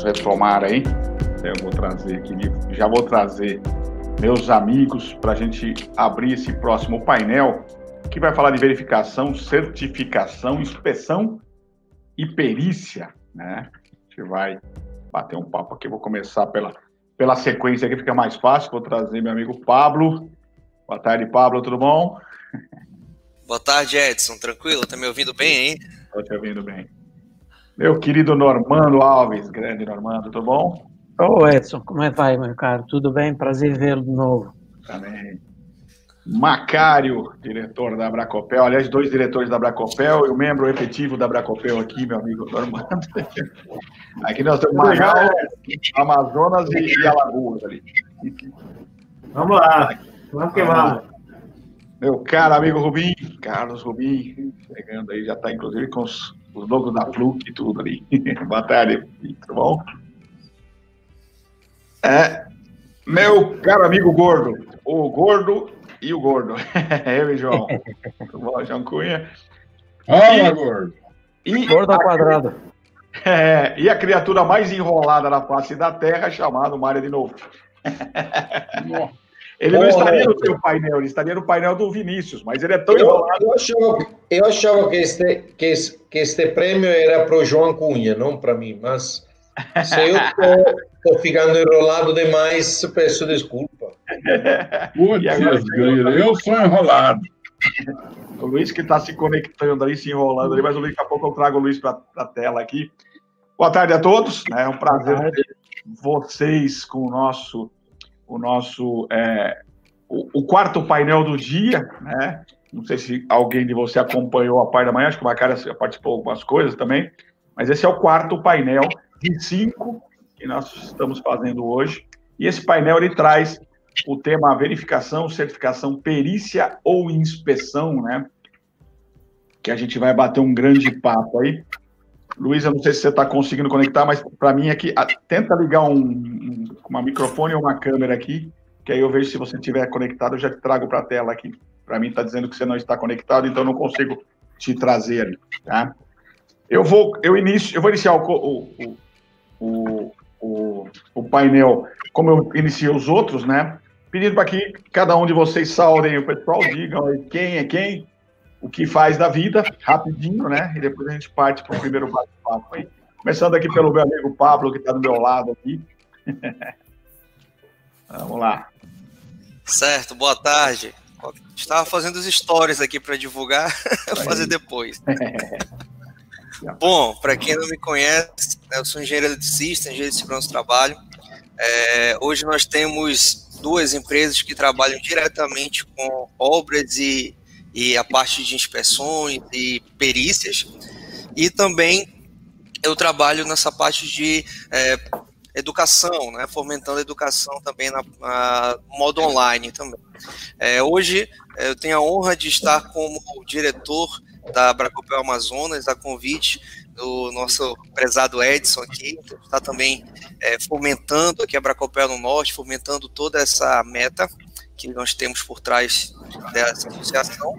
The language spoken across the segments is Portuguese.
vamos retomar aí. Eu vou trazer aqui, já vou trazer meus amigos para a gente abrir esse próximo painel que vai falar de verificação, certificação, inspeção e perícia, né? A gente vai bater um papo aqui. Vou começar pela, pela sequência aqui, fica mais fácil. Vou trazer meu amigo Pablo. Boa tarde, Pablo, tudo bom? Boa tarde, Edson. Tranquilo? Tá me ouvindo bem, hein? Estou te ouvindo bem. Meu querido Normando Alves, grande Normando, tudo bom? Ô Edson, como é que vai, meu caro? Tudo bem? Prazer vê-lo de novo. Também. Macário, diretor da Abracopel, aliás, dois diretores da Abracopel e o membro efetivo da Abracopel aqui, meu amigo Normando. Aqui nós temos Magal, Amazonas e, e Alagoas ali. Vamos lá, vamos que vamos. Meu caro amigo Rubim, Carlos Rubim, chegando aí, já está inclusive com os, os logos da Fluke e tudo ali. Boa tarde, tudo bom? É, meu caro amigo Gordo, o Gordo e o Gordo. Eu e João. tudo bom, João Cunha? Fala, e, Gordo. E gordo ao quadrado. É, e a criatura mais enrolada na face da Terra, chamada Mário de Novo. Ele não estaria no seu painel, ele estaria no painel do Vinícius, mas ele é tão eu, enrolado. Eu achava, eu achava que, este, que, que este prêmio era para o João Cunha, não para mim, mas se eu estou ficando enrolado demais, peço desculpa. Putz, eu sou enrolado. O Luiz que está se conectando ali, se enrolando ali, mas daqui a pouco eu trago o Luiz para a tela aqui. Boa tarde a todos, né? é um prazer ter vocês com o nosso o nosso é, o, o, quarto painel do dia, né? Não sei se alguém de você acompanhou a parte da manhã, acho que o Macara participou de algumas coisas também, mas esse é o quarto painel de cinco que nós estamos fazendo hoje. E esse painel ele traz o tema verificação, certificação, perícia ou inspeção, né? Que a gente vai bater um grande papo aí. Luiz, eu não sei se você está conseguindo conectar, mas para mim aqui, tenta ligar um, um uma microfone ou uma câmera aqui, que aí eu vejo se você estiver conectado, eu já te trago para a tela aqui. Para mim está dizendo que você não está conectado, então não consigo te trazer tá? Eu vou, eu inicio, eu vou iniciar o, o, o, o, o painel como eu iniciei os outros, né? Pedindo para que cada um de vocês saudem o pessoal, digam quem é quem, o que faz da vida, rapidinho, né? E depois a gente parte para o primeiro bate-papo aí. Começando aqui pelo meu amigo Pablo, que está do meu lado aqui. Vamos lá. Certo, boa tarde. Estava fazendo os stories aqui para divulgar, fazer depois. Bom, para quem não me conhece, né, eu sou engenheiro eletricista, engenheiro de segurança do trabalho. É, hoje nós temos duas empresas que trabalham diretamente com obras e e a parte de inspeções e perícias. E também eu trabalho nessa parte de é, educação, né, fomentando a educação também na, na modo online também. É, hoje eu tenho a honra de estar como diretor da Bracopel Amazonas, a convite do nosso prezado Edson aqui, que está também é, fomentando aqui a Bracopel no Norte, fomentando toda essa meta que nós temos por trás dessa associação.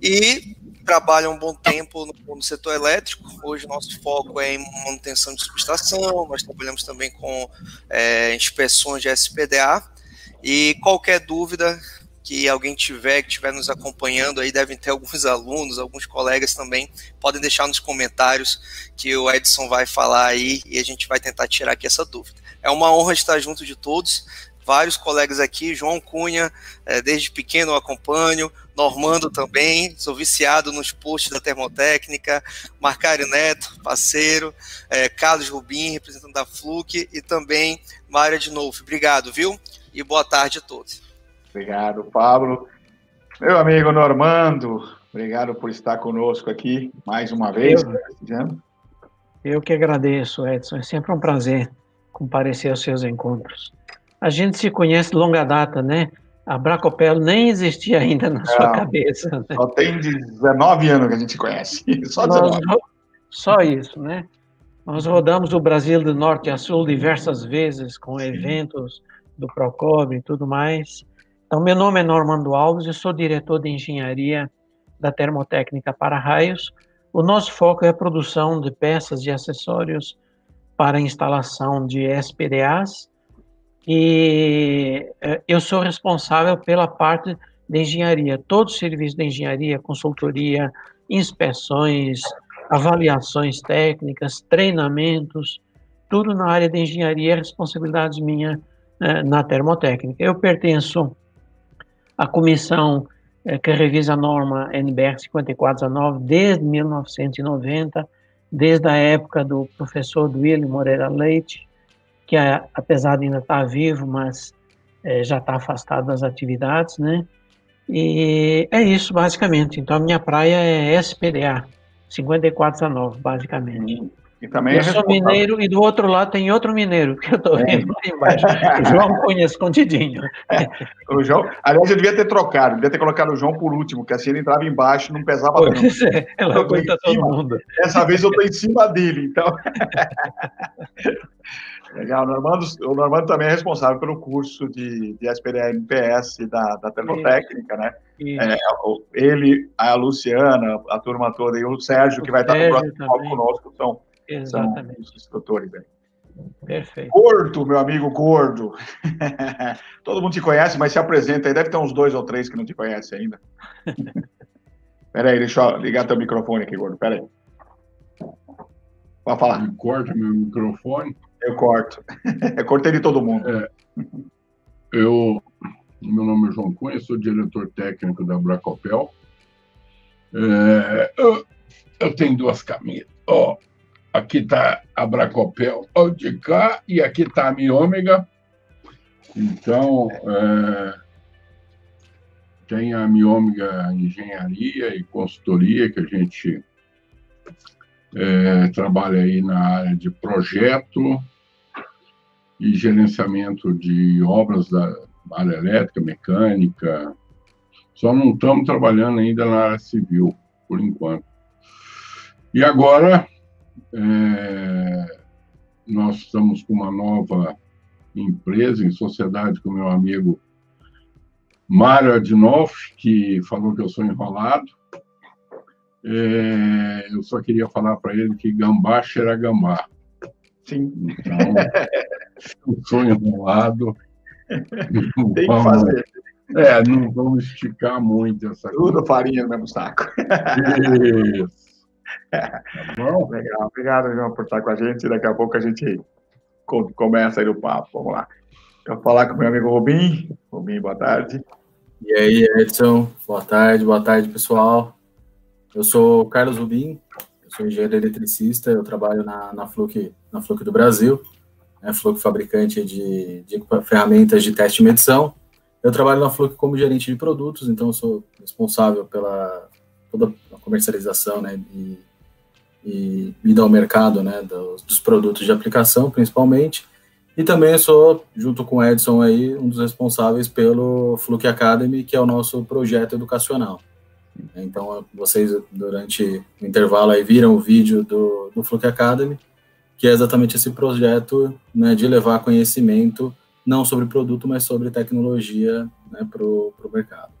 E trabalha um bom tempo no, no, setor elétrico. Hoje nosso foco é em manutenção de subestação, nós trabalhamos também com é, inspeções de SPDA. E qualquer dúvida que alguém tiver, que estiver nos acompanhando aí, devem ter alguns alunos, alguns colegas também, podem deixar nos comentários que o Edson vai falar aí e a gente vai tentar tirar aqui essa dúvida. É uma honra estar junto de todos vários colegas aqui, João Cunha, é, desde pequeno eu acompanho, Normando também, sou viciado nos posts da Termotécnica, Marcário Neto, parceiro, é, Carlos Rubim, representante da Fluke, e também Mária de novo. Obrigado, viu? E boa tarde a todos. Obrigado, Pablo. Meu amigo Normando, obrigado por estar conosco aqui mais uma vez. Eu, eu que agradeço, Edson. É sempre um prazer comparecer aos seus encontros. A gente se conhece de longa data, né? A Bracopel nem existia ainda na sua cabeça. Né? Só tem 19 anos que a gente conhece. Só 19. Nós, só isso, né? Nós rodamos o Brasil do norte a sul diversas vezes com eventos do Procob e tudo mais. Então, meu nome é Normando Alves, eu sou diretor de engenharia da Termotécnica para Raios. O nosso foco é a produção de peças e acessórios para a instalação de SPDAs e eh, eu sou responsável pela parte de engenharia, todo o serviço de engenharia, consultoria, inspeções, avaliações técnicas, treinamentos, tudo na área de engenharia é responsabilidade minha eh, na termotécnica. Eu pertenço à comissão eh, que revisa a norma NBR 5419 desde 1990, desde a época do professor Duílio Moreira Leite, que apesar de ainda estar vivo, mas eh, já está afastado das atividades, né? E é isso, basicamente. Então, a minha praia é SPDA, 5419, basicamente. Hum. E também eu é sou mineiro e do outro lado tem outro mineiro que eu estou é. vendo lá embaixo. O João Cunha escondidinho. É. O João, aliás, eu devia ter trocado, devia ter colocado o João por último, que assim ele entrava embaixo não pesava pois tanto. É, ela aguenta todo mundo. Dessa vez eu estou em cima dele, então. Legal, o Normando, o Normando também é responsável pelo curso de, de SPM-PS da, da Termotécnica, né? É, ele, a Luciana, a turma toda, e o Sérgio, que vai estar no próximo palco conosco, são, são os instrutores aí. Perfeito. Gordo, meu amigo Gordo. Todo mundo te conhece, mas se apresenta aí. Deve ter uns dois ou três que não te conhecem ainda. Peraí, deixa eu ligar teu microfone aqui, Gordo. Peraí. Pode falar. Corta meu microfone. Eu corto. Eu cortei de todo mundo. É, eu, meu nome é João Cunha, sou diretor técnico da Bracopel. É, eu, eu, tenho duas camisas. Ó, aqui está a Bracopel, ó, de cá, e aqui está a Miômega. Então, é, tem a Miômega Engenharia e Consultoria, que a gente é, trabalha aí na área de projeto e gerenciamento de obras da área elétrica, mecânica. Só não estamos trabalhando ainda na área civil, por enquanto. E agora, é, nós estamos com uma nova empresa em sociedade com meu amigo Mário Adinoff, que falou que eu sou enrolado. É, eu só queria falar para ele que gambá cheira gambá. Sim. Então, eu sou enrolado. Tem que vamos, fazer. É, não vamos esticar muito essa Tudo coisa. farinha no mesmo saco. Isso. Tá bom? Legal. Obrigado, João, por estar com a gente. Daqui a pouco a gente começa aí o papo. Vamos lá. Eu vou falar com o meu amigo Rubim. Rubim, boa tarde. E aí, Edson? Boa tarde, boa tarde, pessoal. Eu sou Carlos Rubim, eu sou engenheiro eletricista, eu trabalho na, na, Fluke, na Fluke do Brasil, né, Fluke fabricante de, de ferramentas de teste e medição. Eu trabalho na Fluke como gerente de produtos, então eu sou responsável pela toda a comercialização né, e, e ida ao mercado né, dos, dos produtos de aplicação, principalmente. E também sou, junto com o Edson aí, um dos responsáveis pelo Fluke Academy, que é o nosso projeto educacional. Então, vocês, durante o intervalo, aí, viram o vídeo do, do Fluke Academy, que é exatamente esse projeto né, de levar conhecimento, não sobre produto, mas sobre tecnologia né, para o mercado.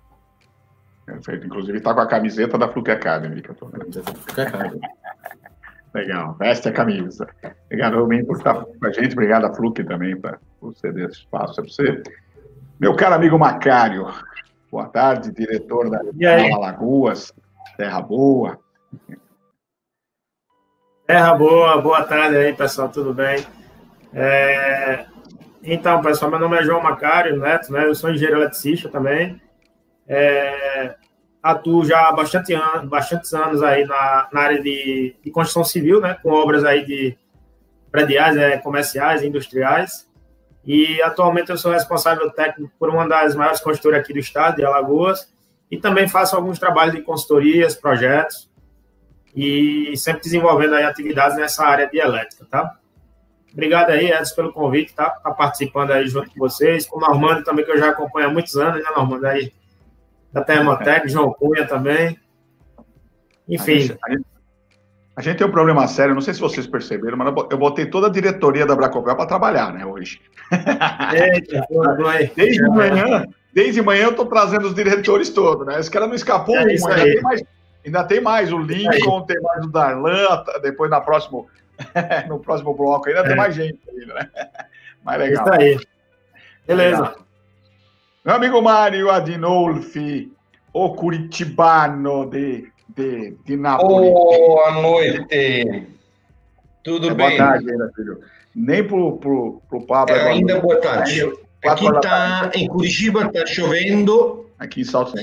Perfeito. Inclusive, está com a camiseta da Fluke Academy, que eu estou vendo. Fluke Academy. Legal, veste a camisa. Obrigado, Rubem, por estar com a gente. Obrigado a Fluke também por ceder esse espaço para você. Meu caro amigo Macário, Boa tarde, diretor da Alagoas, Terra Boa. Terra Boa, boa tarde aí, pessoal, tudo bem? É... Então, pessoal, meu nome é João Macário Neto, né? Eu sou engenheiro eletricista também. É... Atuo já há bastante anos, bastantes anos aí na, na área de, de, construção civil, né? Com obras aí de prediais, é, comerciais, industriais. E atualmente eu sou responsável técnico por uma das maiores consultoras aqui do estado, de Alagoas, e também faço alguns trabalhos de consultorias, projetos, e sempre desenvolvendo aí atividades nessa área de elétrica, tá? Obrigado aí, Edson, pelo convite, tá? Tá participando aí junto com vocês, com o Normando também, que eu já acompanho há muitos anos, né, Normando? Aí, da Termotec, João Cunha também. Enfim. A gente, a gente tem um problema sério, não sei se vocês perceberam, mas eu botei toda a diretoria da Bracopel para trabalhar, né, hoje. Eita, desde manhã, desde manhã eu estou trazendo os diretores todos, né? Esse cara não escapou é um, ainda tem, mais, ainda tem mais o Lincoln, tem mais o Darlan, depois na próximo, no próximo bloco. Ainda é. tem mais gente ainda, né? Mais legal. Isso aí. Beleza. Legal. Meu amigo Mário Adinolfi, o curitibano de, de Nápoles. Boa noite. Tudo é, bem? Boa tarde ainda, filho. Nem pro, pro, pro Pablo. É, ainda boa tarde. Aqui tá, em Curitiba está chovendo. Aqui em Salto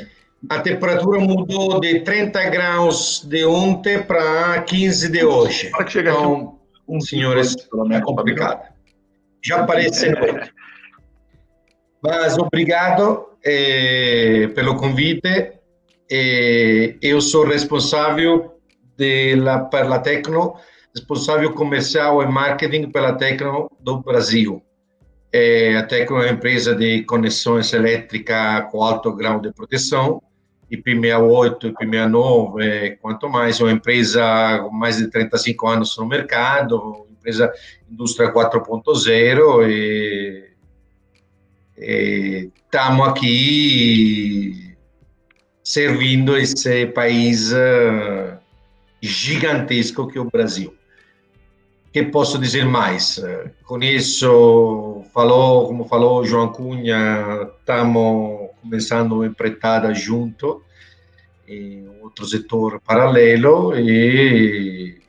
A temperatura mudou de 30 graus de ontem para 15 de hoje. Para que chega então, um, senhores, é complicado. Já apareceu. Mas obrigado eh, pelo convite. Eh, eu sou responsável pela, pela Tecno, responsável comercial e marketing pela Tecno do Brasil. Eh, a Tecno é uma empresa de conexões elétricas com alto grau de proteção, IP68, IP69, quanto mais, é uma empresa com mais de 35 anos no mercado, empresa indústria 4.0 e estamos aqui servindo esse país uh, gigantesco que é o Brasil. que posso dizer mais? Conheço, falou, como falou João Cunha, estamos começando uma empreitada junto outro setor paralelo e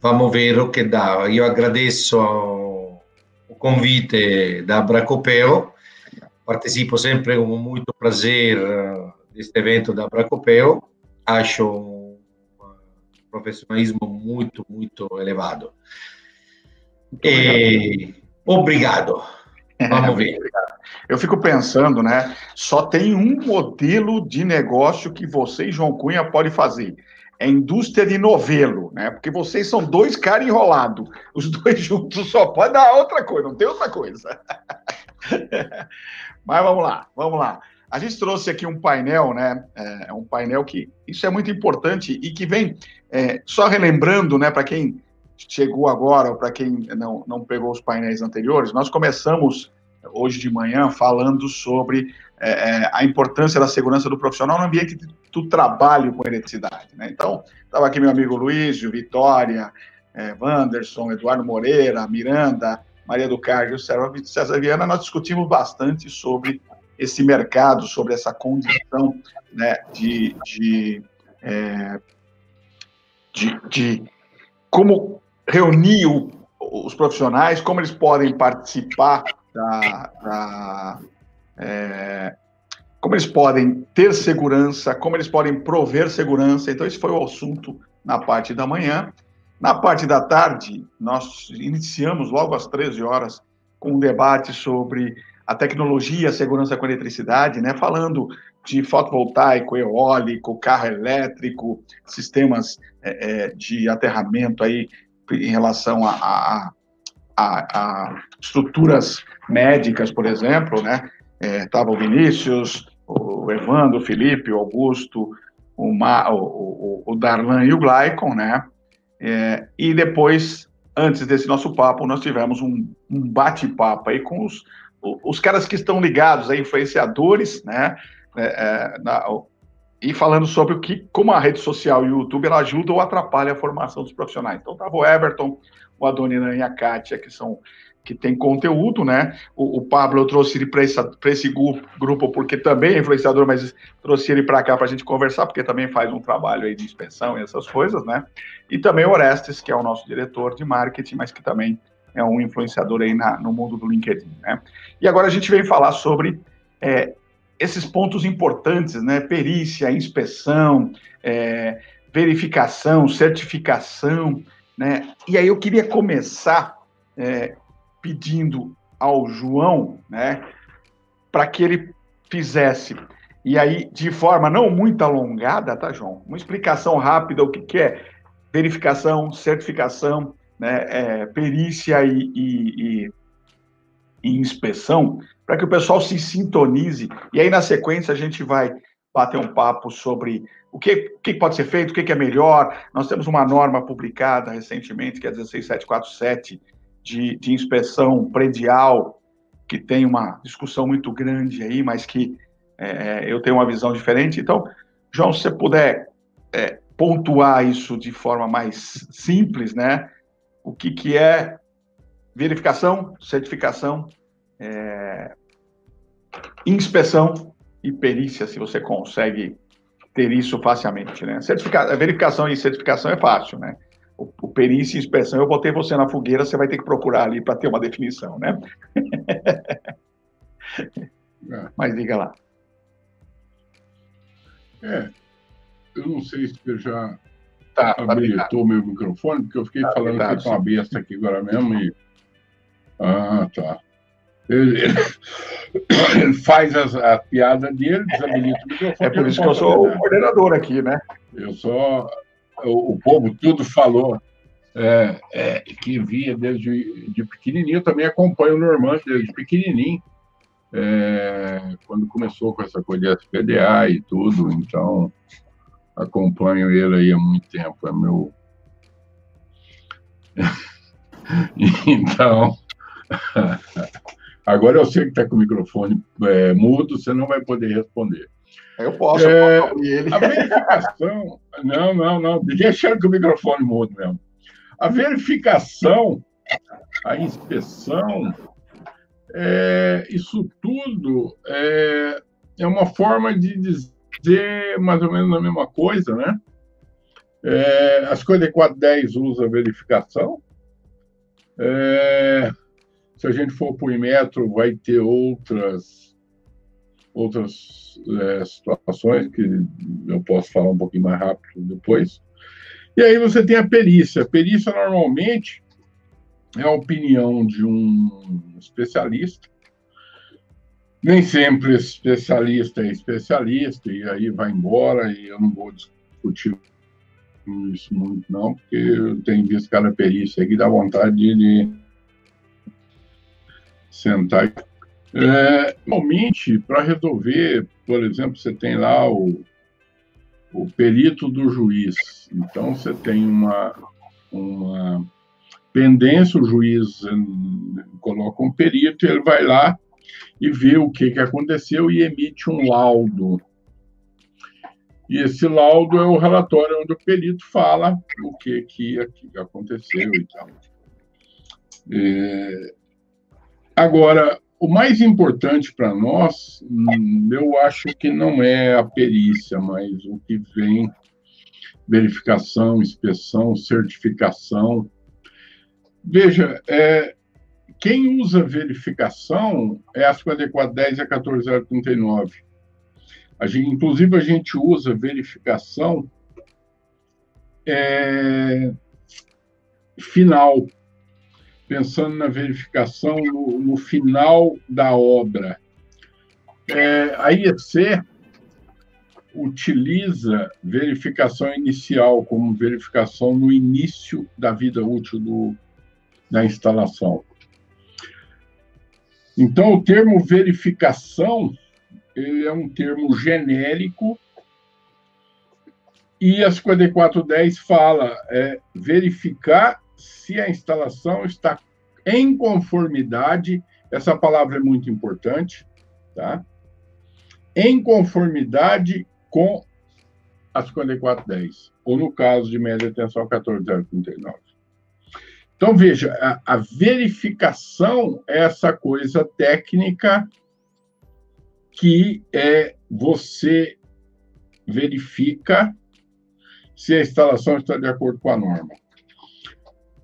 vamos ver o que dá. Eu agradeço convite da Bracopeo. Participo sempre com muito prazer deste evento da Bracopeo. Acho um profissionalismo muito, muito elevado. Muito e, obrigado. Vamos ver. Eu fico pensando, né? Só tem um modelo de negócio que você e João Cunha pode fazer é indústria de novelo, né? Porque vocês são dois caras enrolados. Os dois juntos só pode dar outra coisa, não tem outra coisa. Mas vamos lá, vamos lá. A gente trouxe aqui um painel, né? É um painel que isso é muito importante e que vem é, só relembrando, né? Para quem chegou agora ou para quem não, não pegou os painéis anteriores, nós começamos hoje de manhã falando sobre é, é, a importância da segurança do profissional no ambiente do trabalho com eletricidade. Né? Então, estava aqui meu amigo Luiz, Vitória, é, Wanderson, Eduardo Moreira, Miranda, Maria do Carmo, César Viana, nós discutimos bastante sobre esse mercado, sobre essa condição né, de, de, é, de, de, como reunir o, os profissionais, como eles podem participar da, da é, como eles podem ter segurança, como eles podem prover segurança. Então, esse foi o assunto na parte da manhã. Na parte da tarde, nós iniciamos logo às 13 horas com um debate sobre a tecnologia, a segurança com eletricidade, né? falando de fotovoltaico, eólico, carro elétrico, sistemas é, é de aterramento aí em relação a, a, a, a estruturas médicas, por exemplo, né? Estava é, o Vinícius, o Evandro, o Felipe, o Augusto, o, Ma, o, o, o Darlan e o Glaicon, né? É, e depois, antes desse nosso papo, nós tivemos um, um bate-papo aí com os, os caras que estão ligados a influenciadores, né? É, é, na, e falando sobre o que, como a rede social e o YouTube ela ajuda ou atrapalha a formação dos profissionais. Então, estava o Everton, o Adoniran e a Kátia, que são que tem conteúdo, né? O, o Pablo eu trouxe ele para esse, esse grupo porque também é influenciador, mas trouxe ele para cá para a gente conversar, porque também faz um trabalho aí de inspeção e essas coisas, né? E também o Orestes, que é o nosso diretor de marketing, mas que também é um influenciador aí na, no mundo do LinkedIn, né? E agora a gente vem falar sobre é, esses pontos importantes, né? Perícia, inspeção, é, verificação, certificação, né? E aí eu queria começar é, pedindo ao João, né, para que ele fizesse, e aí de forma não muito alongada, tá, João? Uma explicação rápida o que, que é verificação, certificação, né, é, perícia e, e, e, e inspeção, para que o pessoal se sintonize, e aí na sequência a gente vai bater um papo sobre o que, o que pode ser feito, o que, é melhor. Nós temos uma norma publicada recentemente, que é 16747, de, de inspeção predial, que tem uma discussão muito grande aí, mas que é, eu tenho uma visão diferente. Então, João, se você puder é, pontuar isso de forma mais simples, né? o que, que é verificação, certificação, é, inspeção e perícia, se você consegue ter isso facilmente, né? Certifica... Verificação e certificação é fácil, né? O, o perícia e inspeção, eu botei você na fogueira, você vai ter que procurar ali para ter uma definição, né? É. Mas diga lá. É, eu não sei se você já tá, tá habilitou tá meu microfone, porque eu fiquei tá falando que com uma besta aqui agora mesmo e... Ah, tá. Ele, ele, faz as, a piada dele, desabilita o microfone. É por isso que eu sou o coordenador aqui, né? Eu sou. O, o povo tudo falou é, é, que via desde de pequenininho, também acompanho o Normando desde pequenininho, é, quando começou com essa coisa de SPDA e tudo, então acompanho ele aí há muito tempo, é meu. então, agora eu sei que está com o microfone é, mudo, você não vai poder responder. Eu posso, é, eu posso ele. A verificação. não, não, não, deixa com o microfone mudo mesmo. A verificação, a inspeção, é, isso tudo é, é uma forma de dizer mais ou menos a mesma coisa, né? É, a 5410 usa verificação. É, se a gente for para o vai ter outras, outras é, situações que eu posso falar um pouquinho mais rápido depois. E aí você tem a perícia. A perícia, normalmente, é a opinião de um especialista. Nem sempre especialista é especialista, e aí vai embora, e eu não vou discutir isso muito, não, porque tenho visto cada perícia que dá vontade de sentar. É, normalmente, para resolver, por exemplo, você tem lá o, o perito do juiz. Então, você tem uma, uma pendência, o juiz eh, coloca um perito, ele vai lá e vê o que, que aconteceu e emite um laudo. E esse laudo é o relatório onde o perito fala o que, que, que aconteceu e tal. É... Agora, o mais importante para nós, hum, eu acho que não é a perícia, mas o que vem verificação, inspeção, certificação, Veja, é, quem usa verificação é a 5410 e a 14039. A gente, inclusive, a gente usa verificação é, final, pensando na verificação no, no final da obra. É, a IEC utiliza verificação inicial como verificação no início da vida útil do, da instalação. Então, o termo verificação ele é um termo genérico e a 5410 fala é, verificar se a instalação está em conformidade, essa palavra é muito importante, tá? Em conformidade com a 5410, ou no caso de média tensão 14039. Então, veja, a, a verificação é essa coisa técnica que é você verifica se a instalação está de acordo com a norma.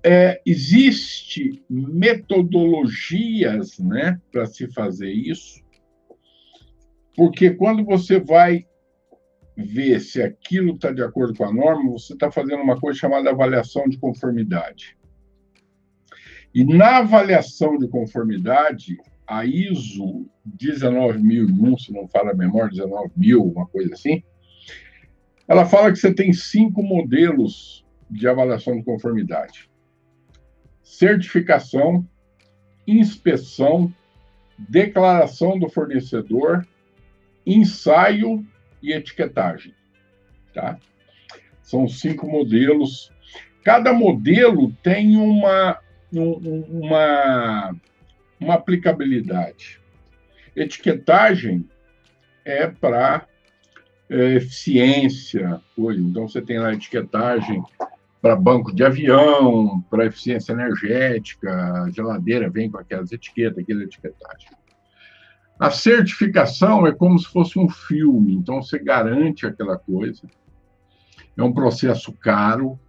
É, existe metodologias né, para se fazer isso, porque quando você vai ver se aquilo está de acordo com a norma, você está fazendo uma coisa chamada avaliação de conformidade. E na avaliação de conformidade, a ISO 19001, se não fala a memória, 19000, uma coisa assim, ela fala que você tem cinco modelos de avaliação de conformidade: certificação, inspeção, declaração do fornecedor, ensaio e etiquetagem. Tá? São cinco modelos. Cada modelo tem uma uma, uma aplicabilidade. Etiquetagem é para é, eficiência, coisa. Então, você tem lá etiquetagem para banco de avião, para eficiência energética, geladeira vem com aquelas etiquetas, aquela etiquetagem. A certificação é como se fosse um filme, então você garante aquela coisa. É um processo caro,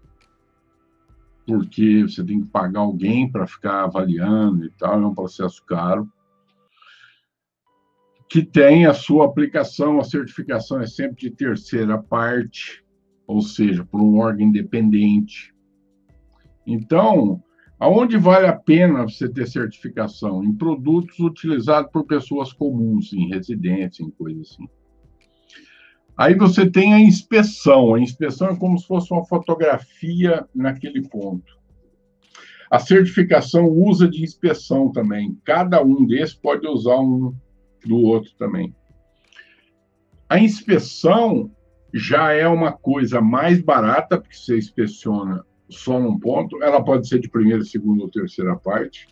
porque você tem que pagar alguém para ficar avaliando e tal, é um processo caro. Que tem a sua aplicação, a certificação é sempre de terceira parte, ou seja, por um órgão independente. Então, aonde vale a pena você ter certificação? Em produtos utilizados por pessoas comuns, em residência, em coisas assim. Aí você tem a inspeção. A inspeção é como se fosse uma fotografia naquele ponto. A certificação usa de inspeção também. Cada um desses pode usar um do outro também. A inspeção já é uma coisa mais barata, porque você inspeciona só num ponto. Ela pode ser de primeira, segunda ou terceira parte.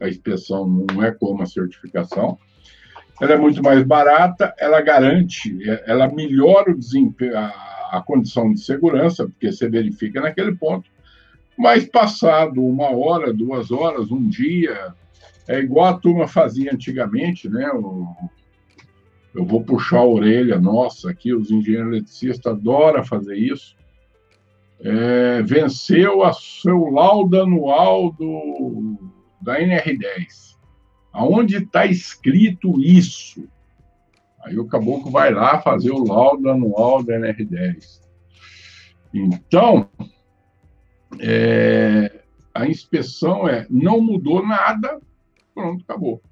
A inspeção não é como a certificação. Ela é muito mais barata, ela garante, ela melhora o desempenho, a, a condição de segurança, porque você verifica naquele ponto. Mas passado uma hora, duas horas, um dia, é igual a turma fazia antigamente, né? O, eu vou puxar a orelha, nossa, aqui os engenheiros eletricistas adoram fazer isso. É, venceu a seu laudo anual do, da NR10. Aonde está escrito isso? Aí o caboclo vai lá fazer o laudo anual da NR10. Então, é, a inspeção é não mudou nada, pronto, acabou.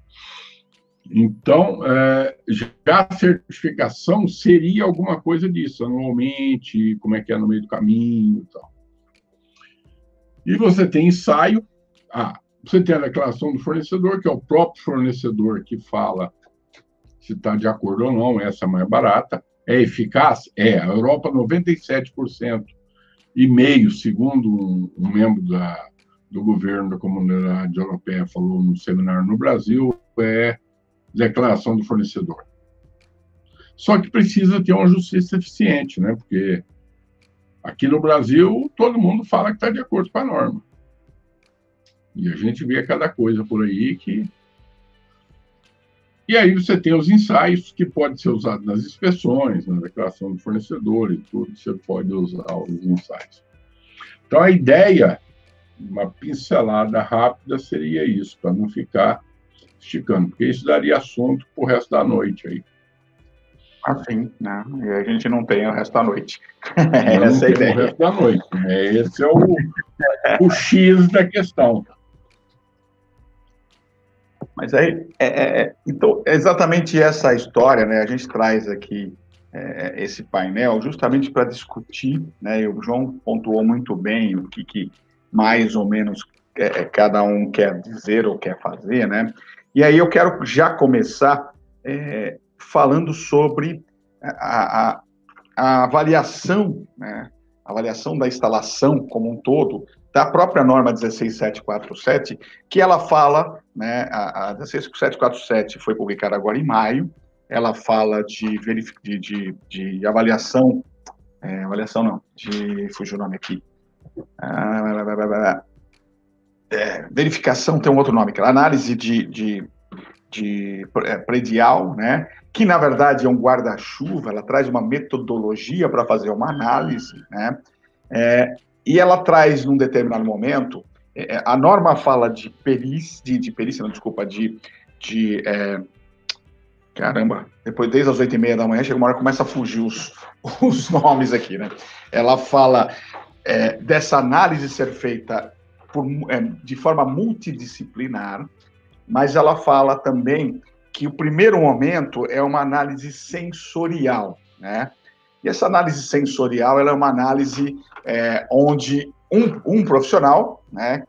Então, é, já a certificação seria alguma coisa disso, anualmente, como é que é no meio do caminho e tal. E você tem ensaio, ah, você tem a declaração do fornecedor, que é o próprio fornecedor que fala se está de acordo ou não, essa é mais barata. É eficaz? É. A Europa, 97% e meio, segundo um, um membro da, do governo da comunidade europeia falou no seminário no Brasil, é declaração do fornecedor. Só que precisa ter uma justiça eficiente, né? Porque aqui no Brasil todo mundo fala que está de acordo com a norma. E a gente vê cada coisa por aí que. E aí você tem os ensaios que podem ser usados nas inspeções, na declaração do fornecedor e tudo, você pode usar os ensaios. Então a ideia, uma pincelada rápida, seria isso, para não ficar esticando, porque isso daria assunto para o resto da noite aí. Assim, né? E a gente não tem o resto da noite. Essa é a ideia. O resto da noite. Né? Esse é o, o X da questão. Mas aí, é, é, é então, é exatamente essa história, né? A gente traz aqui é, esse painel justamente para discutir, né? E o João pontuou muito bem o que, que mais ou menos é, cada um quer dizer ou quer fazer, né? E aí eu quero já começar é, falando sobre a, a, a avaliação, né, a avaliação da instalação como um todo, da própria norma 16747, que ela fala, né, a, a 16747 foi publicada agora em maio, ela fala de, de, de, de avaliação, é, avaliação não, de, fugiu o nome aqui, ah, é, verificação tem um outro nome, que é análise de, de, de é, predial, né? que na verdade é um guarda-chuva, ela traz uma metodologia para fazer uma análise, né? É, e ela traz, num determinado momento, é, a norma fala de perícia, de, de perícia, não, desculpa, de, de é, caramba, depois desde as oito e meia da manhã, chega uma hora começa a fugir os, os nomes aqui, né? Ela fala é, dessa análise ser feita por, é, de forma multidisciplinar, mas ela fala também que o primeiro momento é uma análise sensorial, né? E essa análise sensorial ela é uma análise é, onde um, um profissional, né,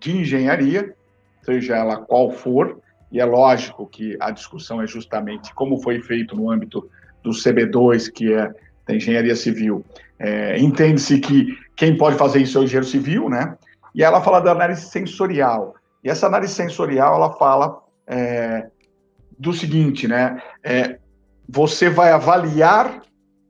de engenharia, seja ela qual for, e é lógico que a discussão é justamente como foi feito no âmbito do CB2, que é da engenharia civil. É, Entende-se que quem pode fazer isso é o engenheiro civil, né? E ela fala da análise sensorial. E essa análise sensorial, ela fala é, do seguinte, né? É, você vai avaliar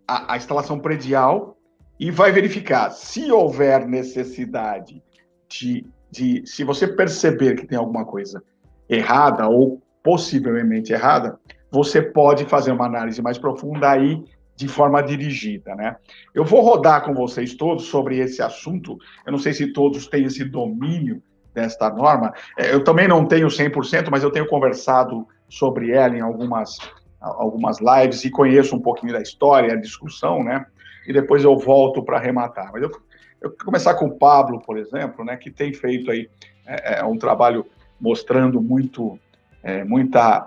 a, a, instalação predial e vai verificar se houver necessidade de, de se você perceber que tem alguma coisa errada ou possivelmente errada, você pode fazer uma análise mais profunda aí de forma dirigida, né? Eu vou rodar com vocês todos sobre esse assunto. Eu não sei se todos têm esse domínio desta norma. É, eu também não tenho 100%, mas eu tenho conversado sobre ela em algumas algumas lives e conheço um pouquinho da história, a discussão, né? E depois eu volto para arrematar. Mas eu, eu vou começar com o Pablo, por exemplo, né? Que tem feito aí é, é um trabalho mostrando muito é, muita,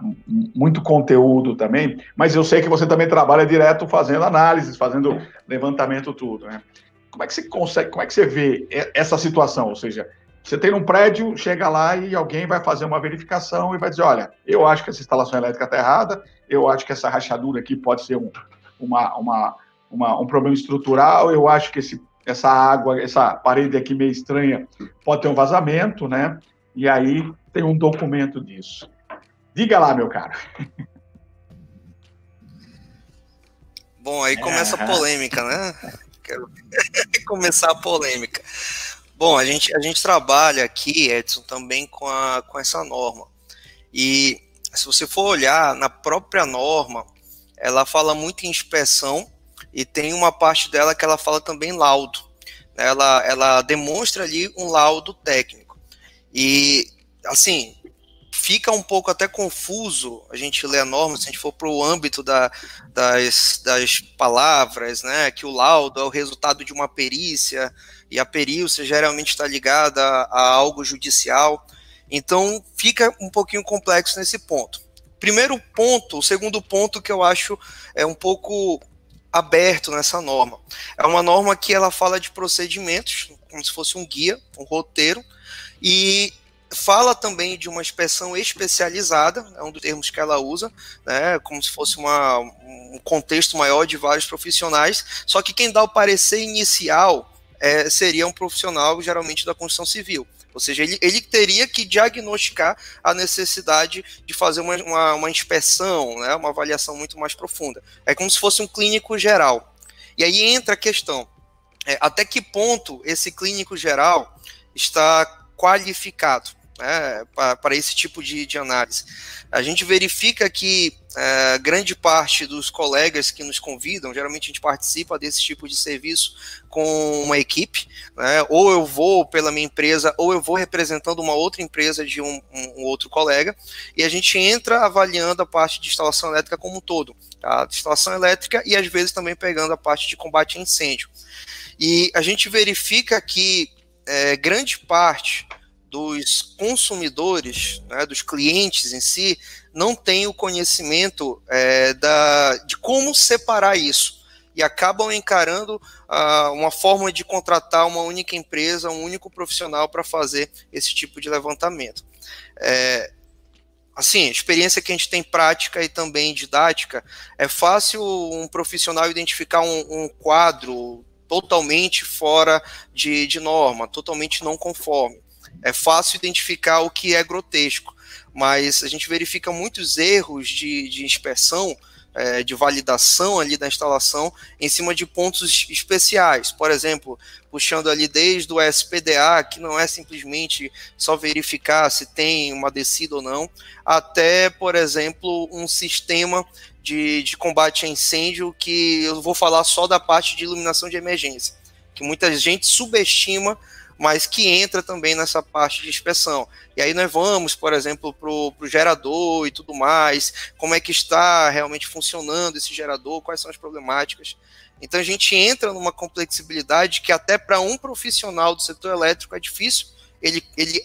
muito conteúdo também, mas eu sei que você também trabalha direto fazendo análises, fazendo levantamento tudo, né? Como é que você consegue, como é que você vê essa situação? Ou seja, você tem um prédio, chega lá e alguém vai fazer uma verificação e vai dizer, olha, eu acho que essa instalação elétrica está errada, eu acho que essa rachadura aqui pode ser um, uma, uma, uma, um problema estrutural, eu acho que esse, essa água, essa parede aqui meio estranha pode ter um vazamento, né? E aí tem um documento disso. Diga lá, meu cara. Bom, aí começa a polêmica, né? Quero começar a polêmica. Bom, a gente, a gente trabalha aqui, Edson, também com, a, com essa norma. E se você for olhar na própria norma, ela fala muito em inspeção e tem uma parte dela que ela fala também laudo. Ela, ela demonstra ali um laudo técnico. E, assim, fica um pouco até confuso a gente ler a norma, se a gente for para o âmbito da, das, das palavras, né, que o laudo é o resultado de uma perícia, e a perícia geralmente está ligada a, a algo judicial, então fica um pouquinho complexo nesse ponto. Primeiro ponto, o segundo ponto que eu acho é um pouco aberto nessa norma. É uma norma que ela fala de procedimentos, como se fosse um guia, um roteiro, e fala também de uma inspeção especializada, é um dos termos que ela usa, né, como se fosse uma, um contexto maior de vários profissionais, só que quem dá o parecer inicial é, seria um profissional, geralmente, da construção civil. Ou seja, ele, ele teria que diagnosticar a necessidade de fazer uma, uma, uma inspeção, né, uma avaliação muito mais profunda. É como se fosse um clínico geral. E aí entra a questão: é, até que ponto esse clínico geral está qualificado? né, para esse tipo de, de, análise. A gente verifica que é, grande parte dos colegas que nos convidam, geralmente a gente participa desse tipo de serviço com uma equipe, né, ou eu vou pela minha empresa, ou eu vou representando uma outra empresa de um, um, outro colega, e a gente entra avaliando a parte de instalação elétrica como um todo, tá? instalação elétrica e às vezes também pegando a parte de combate a incêndio. E a gente verifica que é, grande parte dos consumidores, né, dos clientes em si, não tem o conhecimento é, da, de como separar isso. E acabam encarando uh, uma forma de contratar uma única empresa, um único profissional para fazer esse tipo de levantamento. É, assim, experiência que a gente tem prática e também didática, é fácil um profissional identificar um, um quadro totalmente fora de, de norma, totalmente não conforme é fácil identificar o que é grotesco, mas a gente verifica muitos erros de, de inspeção, é, de validação ali da instalação em cima de pontos especiais. Por exemplo, puxando ali desde o SPDA, que não é simplesmente só verificar se tem uma descida ou não, até, por exemplo, um sistema de, de combate a incêndio que eu vou falar só da parte de iluminação de emergência, que muita gente subestima mas que entra também nessa parte de inspeção. E aí nós vamos, por exemplo, para o gerador e tudo mais, como é que está realmente funcionando esse gerador, quais são as problemáticas. Então a gente entra numa complexibilidade que até para um profissional do setor elétrico é difícil ele, ele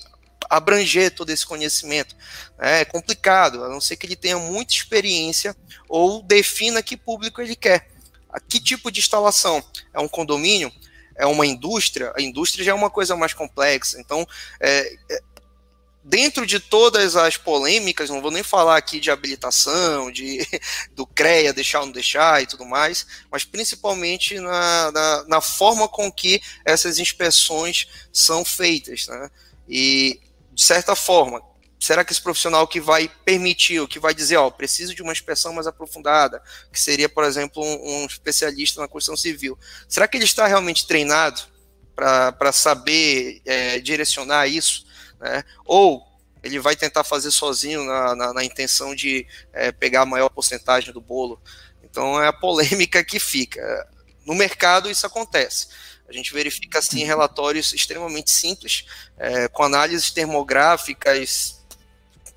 abranger todo esse conhecimento. É complicado, a não ser que ele tenha muita experiência ou defina que público ele quer. A que tipo de instalação? É um condomínio? é uma indústria, a indústria já é uma coisa mais complexa. Então, é, é, dentro de todas as polêmicas, não vou nem falar aqui de habilitação, de do CREA deixar ou não deixar e tudo mais, mas principalmente na, na, na forma com que essas inspeções são feitas. Né? E, de certa forma, será que esse profissional que vai permitir, ou que vai dizer, ó, preciso de uma inspeção mais aprofundada, que seria, por exemplo, um, um especialista na construção civil, será que ele está realmente treinado para saber é, direcionar isso? Né? Ou ele vai tentar fazer sozinho na, na, na intenção de é, pegar a maior porcentagem do bolo? Então é a polêmica que fica. No mercado isso acontece. A gente verifica assim relatórios extremamente simples, é, com análises termográficas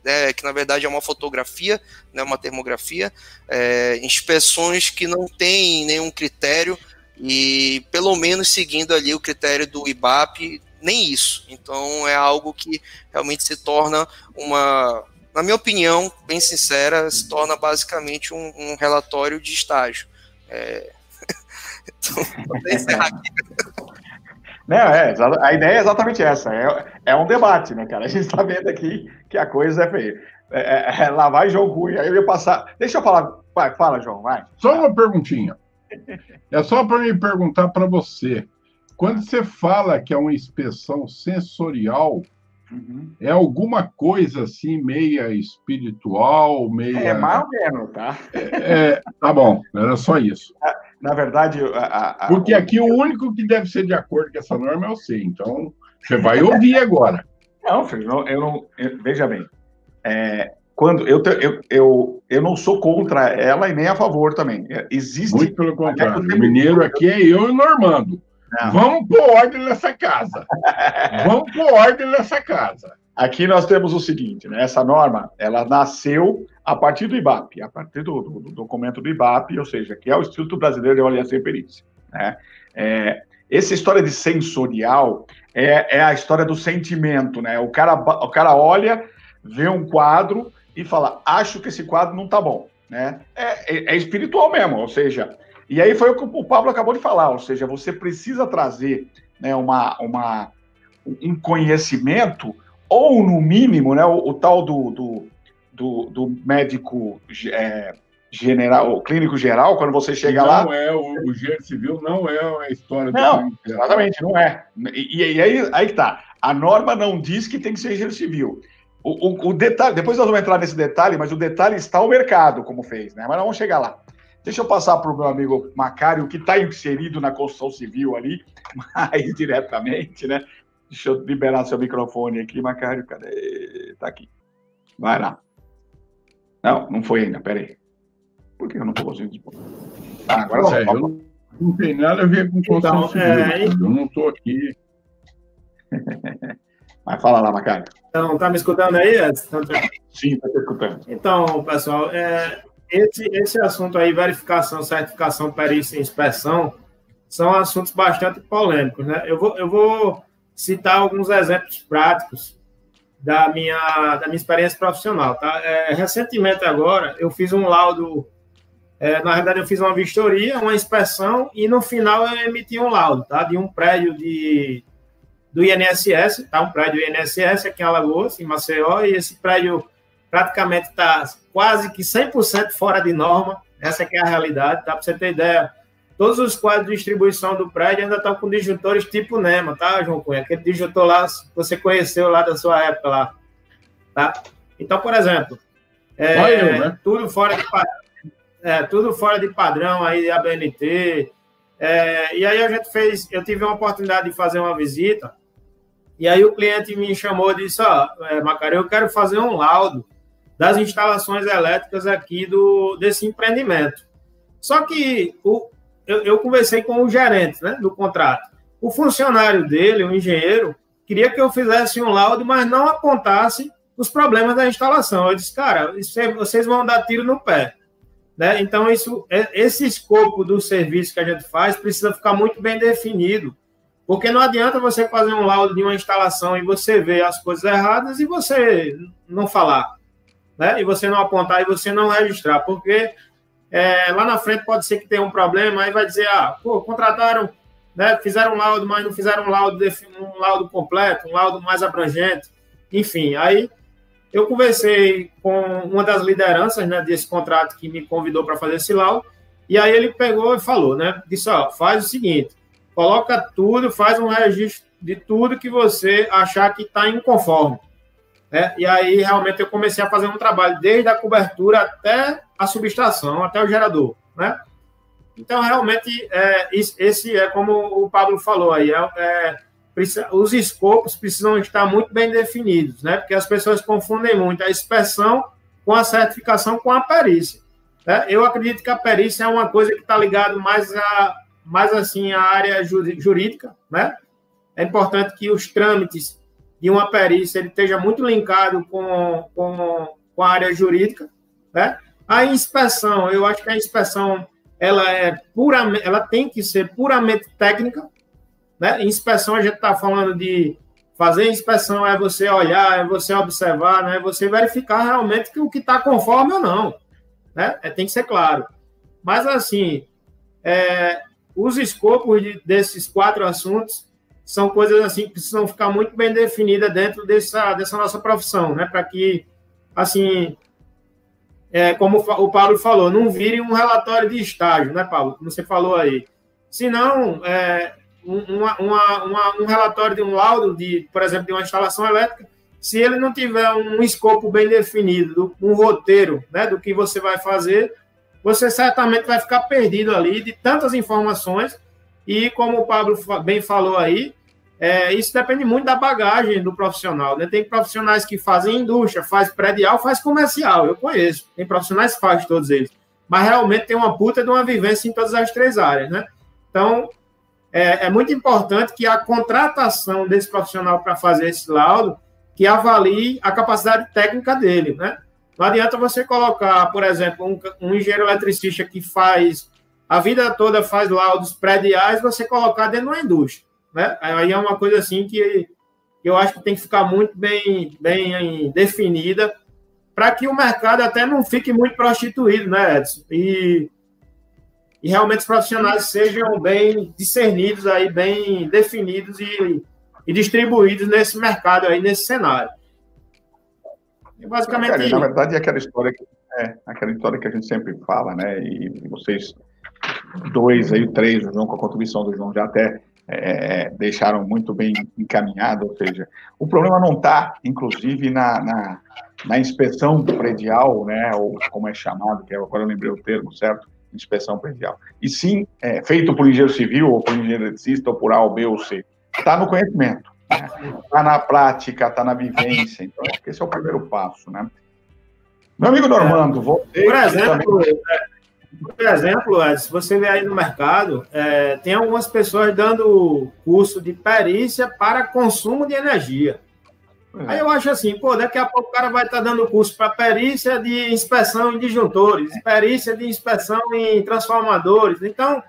né, que na verdade é uma fotografia, né, uma termografia, é, inspeções que não têm nenhum critério e pelo menos seguindo ali o critério do IBAP, nem isso. Então é algo que realmente se torna uma, na minha opinião, bem sincera, se torna basicamente um, um relatório de estágio. É... então, vou encerrar aqui. Não, é, a ideia é exatamente essa. É, é um debate, né, cara? A gente está vendo aqui que a coisa é feia. É, é, é, lá vai João Rui. Aí eu ia passar. Deixa eu falar. Vai, fala, João, vai. Só uma perguntinha. É só para me perguntar para você. Quando você fala que é uma inspeção sensorial, uhum. é alguma coisa assim, meia espiritual, meia. É mais ou menos, tá? É, é tá bom, era só isso. Na verdade, a, a, porque aqui o único que deve ser de acordo com essa norma é você. Então, você vai ouvir agora. Não, filho, eu não. Eu, veja bem. É, quando eu, eu, eu, eu não sou contra ela e nem a favor também. É, existe. Muito pelo contrário. O mineiro aqui é eu e o Normando. Não. Vamos pôr ordem nessa casa. Vamos pôr ordem nessa casa. Aqui nós temos o seguinte, né? Essa norma, ela nasceu a partir do IBAP, a partir do, do, do documento do IBAP, ou seja, que é o Instituto Brasileiro de Avaliação e Perícia. Né? É, essa história de sensorial é, é, a história do sentimento, né? O cara, o cara olha, vê um quadro e fala, acho que esse quadro não tá bom, né? É, é, é espiritual mesmo, ou seja, e aí foi o que o Pablo acabou de falar, ou seja, você precisa trazer né, uma, uma, um conhecimento ou no mínimo, né, o, o tal do, do, do, do médico é, general, clínico geral, quando você chega não lá. Não é, o, o civil não é a história do Não, exatamente, não é. E, e aí, aí que tá. A norma não diz que tem que ser gênero civil. O, o, o, detalhe, depois nós vamos entrar nesse detalhe, mas o detalhe está o mercado, como fez, né? Mas nós vamos chegar lá. Deixa eu passar para o meu amigo Macário, que está inserido na construção civil ali, mais diretamente, né? Deixa eu liberar seu microfone aqui, Macário. Cadê? Tá aqui. Vai lá. Não, não foi ainda, peraí. Por que eu não estou conseguindo? Ah, agora sim. Eu não tem nada a ver com construção então. É... Eu não estou aqui. Mas fala lá, Macário. Então, tá me escutando aí, Edson? Sim, está te escutando. Então, pessoal, é, esse, esse assunto aí, verificação, certificação, perícia e inspeção, são assuntos bastante polêmicos, né? Eu vou, eu vou citar alguns exemplos práticos da minha, da minha experiência profissional. Tá? É, recentemente, agora, eu fiz um laudo. É, na verdade, eu fiz uma vistoria, uma inspeção, e no final eu emiti um laudo tá? de um prédio de, do INSS, tá? um prédio do INSS aqui em Alagoas, em Maceió, e esse prédio praticamente está quase que 100% fora de norma. Essa é a realidade, tá? Para você ter ideia, Todos os quadros de distribuição do prédio ainda estão com disjuntores tipo NEMA, tá, João Cunha? Aquele disjuntor lá que você conheceu lá da sua época lá. Tá? Então, por exemplo, é, né? tudo, fora de, é, tudo fora de padrão aí, ABNT. É, e aí a gente fez, eu tive uma oportunidade de fazer uma visita, e aí o cliente me chamou e disse, ó, oh, é, Macario, eu quero fazer um laudo das instalações elétricas aqui do, desse empreendimento. Só que o, eu, eu conversei com o gerente né, do contrato. O funcionário dele, o engenheiro, queria que eu fizesse um laudo, mas não apontasse os problemas da instalação. Eu disse, cara, vocês vão dar tiro no pé. Né? Então, isso, é, esse escopo do serviço que a gente faz precisa ficar muito bem definido. Porque não adianta você fazer um laudo de uma instalação e você ver as coisas erradas e você não falar. Né? E você não apontar e você não registrar. Porque é, lá na frente pode ser que tenha um problema, aí vai dizer, ah, pô, contrataram, né, fizeram um laudo, mas não fizeram um laudo, um laudo completo, um laudo mais abrangente, enfim, aí eu conversei com uma das lideranças né, desse contrato que me convidou para fazer esse laudo, e aí ele pegou e falou, né, disse, ó, faz o seguinte, coloca tudo, faz um registro de tudo que você achar que está inconforme. Né? E aí, realmente, eu comecei a fazer um trabalho desde a cobertura até a subestação, até o gerador. Né? Então, realmente, é, esse é como o Pablo falou aí, é, é, os escopos precisam estar muito bem definidos, né? porque as pessoas confundem muito a inspeção com a certificação com a perícia. Né? Eu acredito que a perícia é uma coisa que está ligada mais a mais assim à área jurídica, né? É importante que os trâmites de uma perícia ele esteja muito linkado com, com, com a área jurídica, né? A inspeção, eu acho que a inspeção ela é puramente, ela tem que ser puramente técnica, né? Inspeção a gente está falando de fazer inspeção é você olhar, é você observar, né? É você verificar realmente que o que está conforme ou não, né? É, tem que ser claro. Mas assim, é, os escopos de, desses quatro assuntos são coisas assim que precisam ficar muito bem definidas dentro dessa, dessa nossa profissão, né? Para que, assim, é, como o Paulo falou, não vire um relatório de estágio, né, Paulo? Como você falou aí. Senão, é, uma, uma, uma, um relatório de um laudo, de, por exemplo, de uma instalação elétrica, se ele não tiver um escopo bem definido, um roteiro né, do que você vai fazer, você certamente vai ficar perdido ali de tantas informações e como o Pablo bem falou aí, é, isso depende muito da bagagem do profissional. Né? Tem profissionais que fazem indústria, faz predial, faz comercial. Eu conheço. Tem profissionais que fazem todos eles. Mas realmente tem uma puta de uma vivência em todas as três áreas. Né? Então, é, é muito importante que a contratação desse profissional para fazer esse laudo que avalie a capacidade técnica dele. Né? Não adianta você colocar, por exemplo, um, um engenheiro eletricista que faz a vida toda faz laudos prediais, você colocar dentro de uma indústria. Né? Aí é uma coisa assim que eu acho que tem que ficar muito bem, bem definida para que o mercado até não fique muito prostituído, né, Edson? E, e realmente os profissionais sejam bem discernidos, aí, bem definidos e, e distribuídos nesse mercado aí, nesse cenário. E basicamente. Cara, na verdade, é aquela história que, é, aquela história que a gente sempre fala, né? E vocês dois, aí três, o João com a contribuição do João já até é, deixaram muito bem encaminhado, ou seja, o problema não está, inclusive, na, na, na, inspeção predial, né, ou como é chamado, que é, agora eu lembrei o termo, certo? Inspeção predial. E sim, é, feito por engenheiro civil, ou por engenheiro eletricista, ou por A, ou B, ou C. Está no conhecimento, está né? Tá na prática, está na vivência. Então, esse é o primeiro passo, né? Meu amigo Normando, você... Por exemplo, também... Por exemplo, se você vê aí no mercado, é, tem algumas pessoas dando curso de perícia para consumo de energia. É. Aí eu acho assim, pô, daqui a pouco o cara vai estar tá dando curso para perícia de inspeção em disjuntores, perícia de inspeção em transformadores. Então,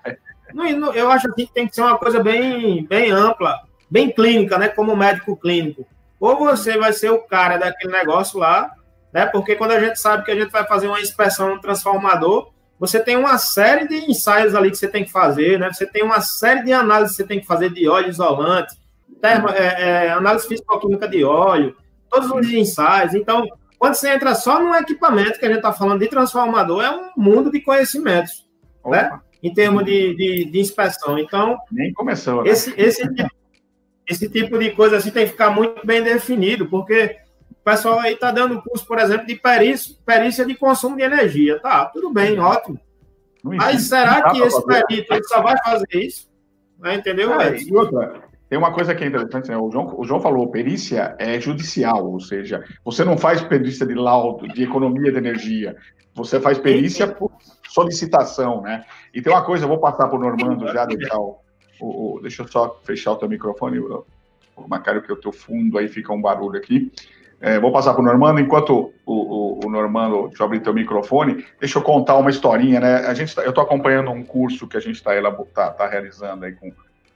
não, eu acho assim que tem que ser uma coisa bem, bem ampla, bem clínica, né? Como médico clínico. Ou você vai ser o cara daquele negócio lá, né? Porque quando a gente sabe que a gente vai fazer uma inspeção no transformador, você tem uma série de ensaios ali que você tem que fazer, né? Você tem uma série de análises que você tem que fazer de óleo isolante, termo, é, é, análise físico-química de óleo, todos os ensaios. Então, quando você entra só num equipamento que a gente está falando de transformador, é um mundo de conhecimentos, né? Em termos de, de, de, inspeção. Então, nem começou. Né? Esse, esse, tipo, esse tipo de coisa assim tem que ficar muito bem definido, porque pessoal aí está dando curso, por exemplo, de perícia, perícia de consumo de energia. Tá, tudo bem, ótimo. Mas será que esse perito ele só vai fazer isso? Né, entendeu? É, outra, tem uma coisa que é interessante, né? O João, o João falou, perícia é judicial, ou seja, você não faz perícia de laudo, de economia de energia, você faz perícia por solicitação, né? E tem uma coisa, eu vou passar para o Normando já, deixar o, o, deixa eu só fechar o teu microfone, o, o Macário, que o teu fundo aí fica um barulho aqui. É, vou passar para o Normando, enquanto o, o, o Normando deixa eu abrir teu microfone, deixa eu contar uma historinha, né? A gente, tá, eu estou acompanhando um curso que a gente está tá, tá realizando aí com,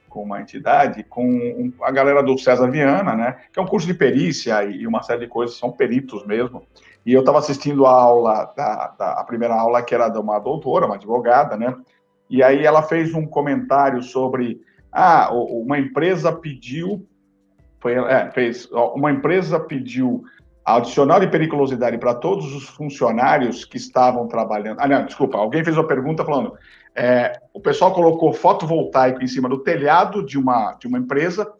com uma entidade, com um, a galera do César Viana, né? Que é um curso de perícia e, e uma série de coisas, são peritos mesmo. E eu estava assistindo a aula, da, da, a primeira aula que era de uma doutora, uma advogada, né? E aí ela fez um comentário sobre, ah, uma empresa pediu foi, é, fez, uma empresa pediu adicional de periculosidade para todos os funcionários que estavam trabalhando. Ah, não, desculpa, alguém fez uma pergunta falando. É, o pessoal colocou fotovoltaico em cima do telhado de uma, de uma empresa,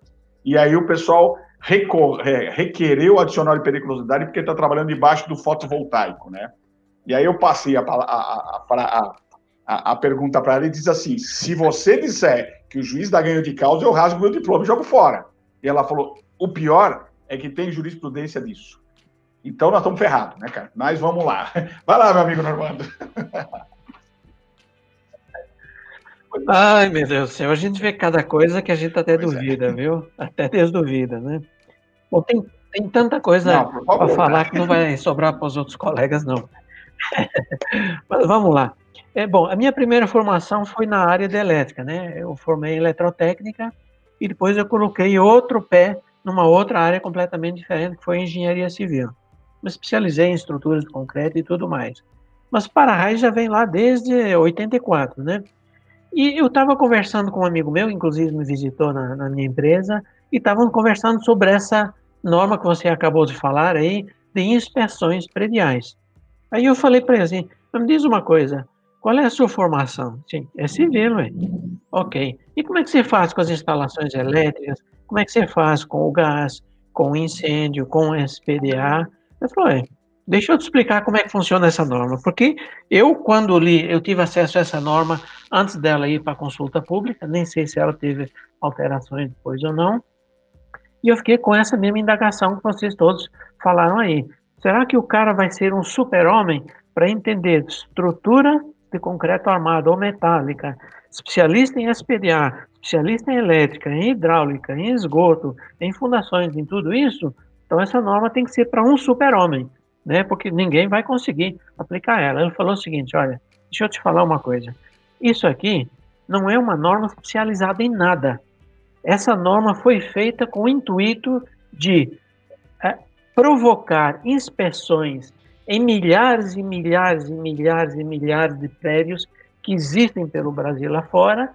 e aí o pessoal requerer o adicional de periculosidade porque está trabalhando debaixo do fotovoltaico, né? E aí eu passei a, a, a, a, a pergunta para ela e diz assim: se você disser que o juiz dá ganho de causa, eu rasgo meu diploma e jogo fora. E ela falou: o pior é que tem jurisprudência disso. Então nós estamos ferrados, né, cara? Mas vamos lá. Vai lá, meu amigo Normando. Ai, meu Deus do céu, a gente vê cada coisa que a gente até pois é. duvida, é. viu? Até desduvida, né? Bom, tem, tem tanta coisa para falar que não vai sobrar para os outros colegas, não. Mas vamos lá. É, bom, a minha primeira formação foi na área de elétrica, né? Eu formei em eletrotécnica e depois eu coloquei outro pé numa outra área completamente diferente, que foi engenharia civil. Me especializei em estruturas de concreto e tudo mais. Mas para-raio já vem lá desde 84, né? E eu estava conversando com um amigo meu, inclusive me visitou na, na minha empresa, e estavam conversando sobre essa norma que você acabou de falar aí, de inspeções prediais. Aí eu falei para ele assim, me diz uma coisa, qual é a sua formação? Sim, é civil, é. Ok. E como é que você faz com as instalações elétricas? Como é que você faz com o gás, com o incêndio, com o SPDA? Eu falei, deixa eu te explicar como é que funciona essa norma, porque eu, quando li, eu tive acesso a essa norma antes dela ir para consulta pública, nem sei se ela teve alterações depois ou não, e eu fiquei com essa mesma indagação que vocês todos falaram aí. Será que o cara vai ser um super-homem para entender estrutura de concreto armado ou metálica, especialista em SPDA, especialista em elétrica, em hidráulica, em esgoto, em fundações, em tudo isso, então essa norma tem que ser para um super-homem, né? Porque ninguém vai conseguir aplicar ela. Ele falou o seguinte, olha, deixa eu te falar uma coisa. Isso aqui não é uma norma especializada em nada. Essa norma foi feita com o intuito de é, provocar inspeções em milhares e milhares e milhares e milhares de prédios que existem pelo Brasil lá fora,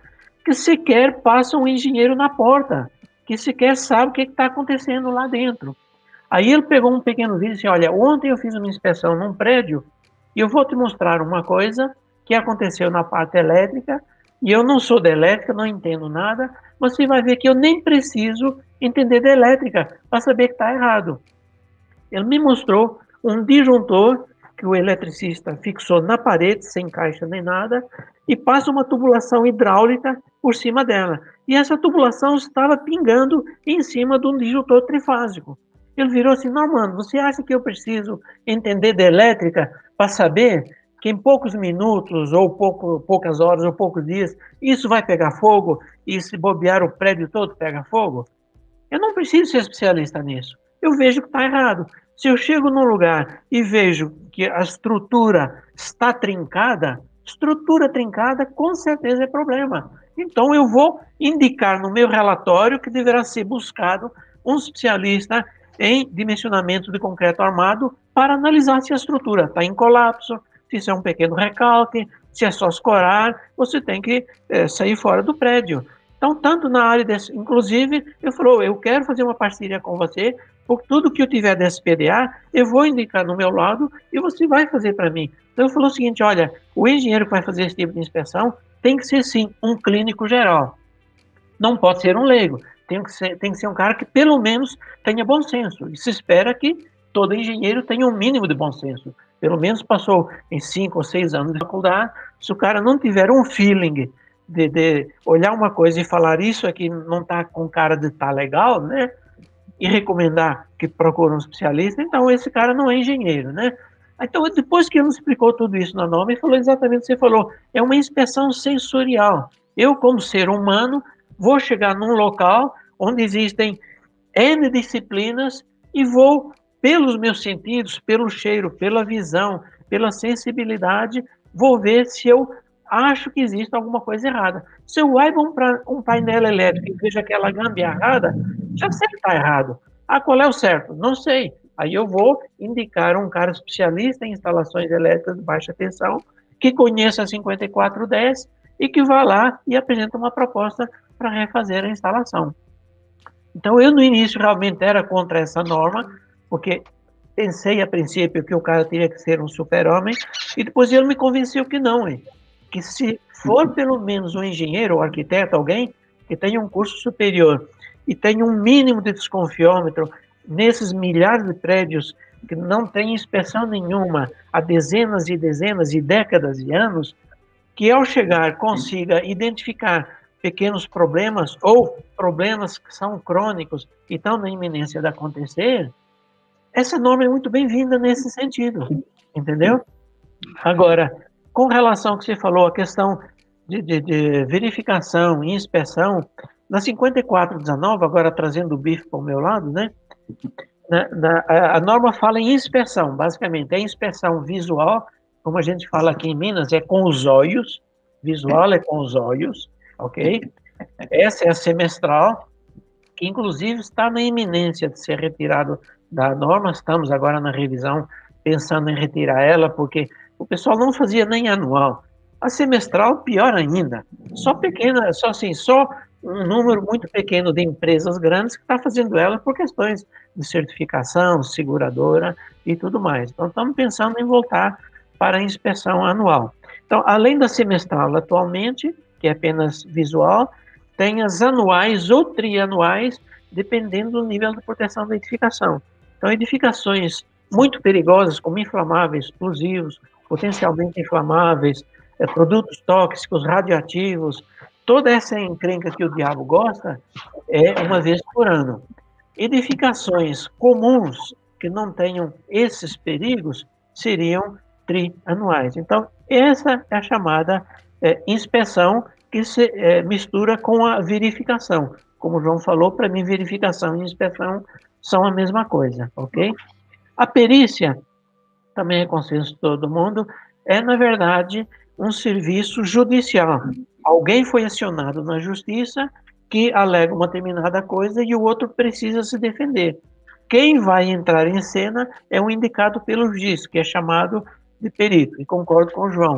que sequer passa um engenheiro na porta, que sequer sabe o que está acontecendo lá dentro. Aí ele pegou um pequeno vídeo e disse: Olha, ontem eu fiz uma inspeção num prédio e eu vou te mostrar uma coisa que aconteceu na parte elétrica. E eu não sou da elétrica, não entendo nada, mas você vai ver que eu nem preciso entender da elétrica para saber que está errado. Ele me mostrou um disjuntor que o eletricista fixou na parede, sem caixa nem nada, e passa uma tubulação hidráulica por cima dela. E essa tubulação estava pingando em cima de um disjuntor trifásico. Ele virou assim: Não, mano, você acha que eu preciso entender de elétrica para saber que em poucos minutos, ou pouco, poucas horas, ou poucos dias, isso vai pegar fogo e se bobear o prédio todo pega fogo? Eu não preciso ser especialista nisso. Eu vejo que está errado. Se eu chego num lugar e vejo que a estrutura está trincada, estrutura trincada com certeza é problema. Então eu vou indicar no meu relatório que deverá ser buscado um especialista em dimensionamento de concreto armado para analisar se a estrutura está em colapso, se isso é um pequeno recalque, se é só escorar, você tem que é, sair fora do prédio. Então, tanto na área desse, inclusive, eu falou, eu quero fazer uma parceria com você por tudo que eu tiver desse PDA, eu vou indicar no meu lado e você vai fazer para mim. Então, eu falou o seguinte: olha, o engenheiro que vai fazer esse tipo de inspeção tem que ser, sim, um clínico geral. Não pode ser um leigo. Tem que ser, tem que ser um cara que, pelo menos, tenha bom senso. E se espera que todo engenheiro tenha um mínimo de bom senso. Pelo menos passou em cinco ou seis anos de faculdade. Se o cara não tiver um feeling de, de olhar uma coisa e falar isso aqui não está com cara de tá legal, né? E recomendar que procure um especialista, então esse cara não é engenheiro, né? Então, depois que ele explicou tudo isso na norma, ele falou exatamente o que você falou, é uma inspeção sensorial. Eu, como ser humano, vou chegar num local onde existem N disciplinas e vou, pelos meus sentidos, pelo cheiro, pela visão, pela sensibilidade, vou ver se eu acho que existe alguma coisa errada. Se eu olho para um painel elétrico e vejo aquela gambiarrada, já sei que está errado. Ah, qual é o certo? Não sei. Aí eu vou indicar um cara especialista em instalações elétricas de baixa tensão, que conheça a 5410 e que vá lá e apresenta uma proposta para refazer a instalação. Então, eu no início realmente era contra essa norma, porque pensei a princípio que o cara teria que ser um super-homem, e depois ele me convenceu que não, hein? Que se for pelo menos um engenheiro ou arquiteto, alguém que tenha um curso superior e tem um mínimo de desconfiômetro nesses milhares de prédios que não tem inspeção nenhuma há dezenas e dezenas e décadas e anos, que ao chegar consiga identificar pequenos problemas ou problemas que são crônicos e estão na iminência de acontecer, essa norma é muito bem-vinda nesse sentido, entendeu? Agora, com relação ao que você falou, a questão de, de, de verificação e inspeção, na 5419, agora trazendo o bife para o meu lado, né? Na, na, a norma fala em inspeção, basicamente, é inspeção visual, como a gente fala aqui em Minas, é com os olhos, visual é com os olhos, ok? Essa é a semestral, que inclusive está na iminência de ser retirado da norma, estamos agora na revisão pensando em retirar ela, porque o pessoal não fazia nem anual. A semestral, pior ainda, só pequena, só assim, só um número muito pequeno de empresas grandes que está fazendo ela por questões de certificação, seguradora e tudo mais. Então, estamos pensando em voltar para a inspeção anual. Então, além da semestral atualmente, que é apenas visual, tem as anuais ou trianuais, dependendo do nível de proteção da edificação. Então, edificações muito perigosas, como inflamáveis, explosivos, potencialmente inflamáveis, é, produtos tóxicos, radioativos, toda essa encrenca que o diabo gosta é uma vez por ano. Edificações comuns que não tenham esses perigos seriam trianuais. Então, essa é a chamada é, inspeção que se é, mistura com a verificação. Como o João falou, para mim, verificação e inspeção são a mesma coisa, ok? A perícia, também é consenso de todo mundo, é, na verdade, um serviço judicial. Alguém foi acionado na justiça que alega uma determinada coisa e o outro precisa se defender. Quem vai entrar em cena é um indicado pelo juiz, que é chamado de perito, e concordo com o João.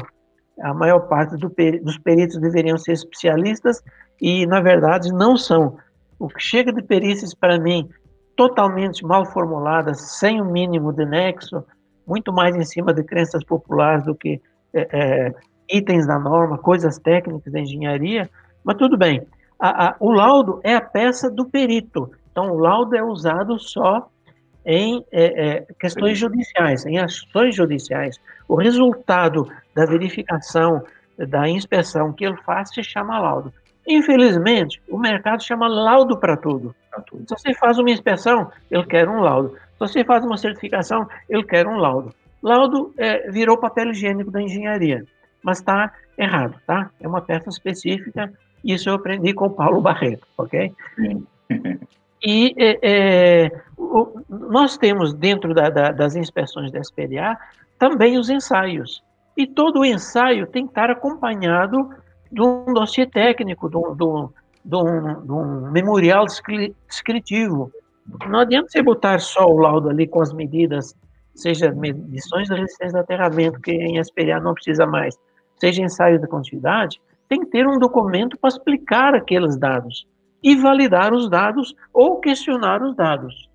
A maior parte do dos peritos deveriam ser especialistas e, na verdade, não são. O que chega de perícias, para mim, totalmente mal formuladas, sem o mínimo de nexo, muito mais em cima de crenças populares do que é, é, itens da norma, coisas técnicas da engenharia, mas tudo bem. A, a, o laudo é a peça do perito, então o laudo é usado só em é, é, questões judiciais, em ações judiciais. O resultado da verificação, da inspeção que ele faz se chama laudo. Infelizmente, o mercado chama laudo para tudo. Se você faz uma inspeção, ele quer um laudo. Você faz uma certificação, ele quer um laudo. Laudo é, virou papel higiênico da engenharia mas está errado, tá? É uma peça específica, isso eu aprendi com o Paulo Barreto, ok? E é, é, o, nós temos dentro da, da, das inspeções da SPDA também os ensaios. E todo o ensaio tem que estar acompanhado de um dossiê técnico, de um, de um, de um, de um memorial descritivo. Não adianta você botar só o laudo ali com as medidas, seja medições da resistência de aterramento, que em SPDA não precisa mais, seja ensaio de continuidade, tem que ter um documento para explicar aqueles dados e validar os dados ou questionar os dados,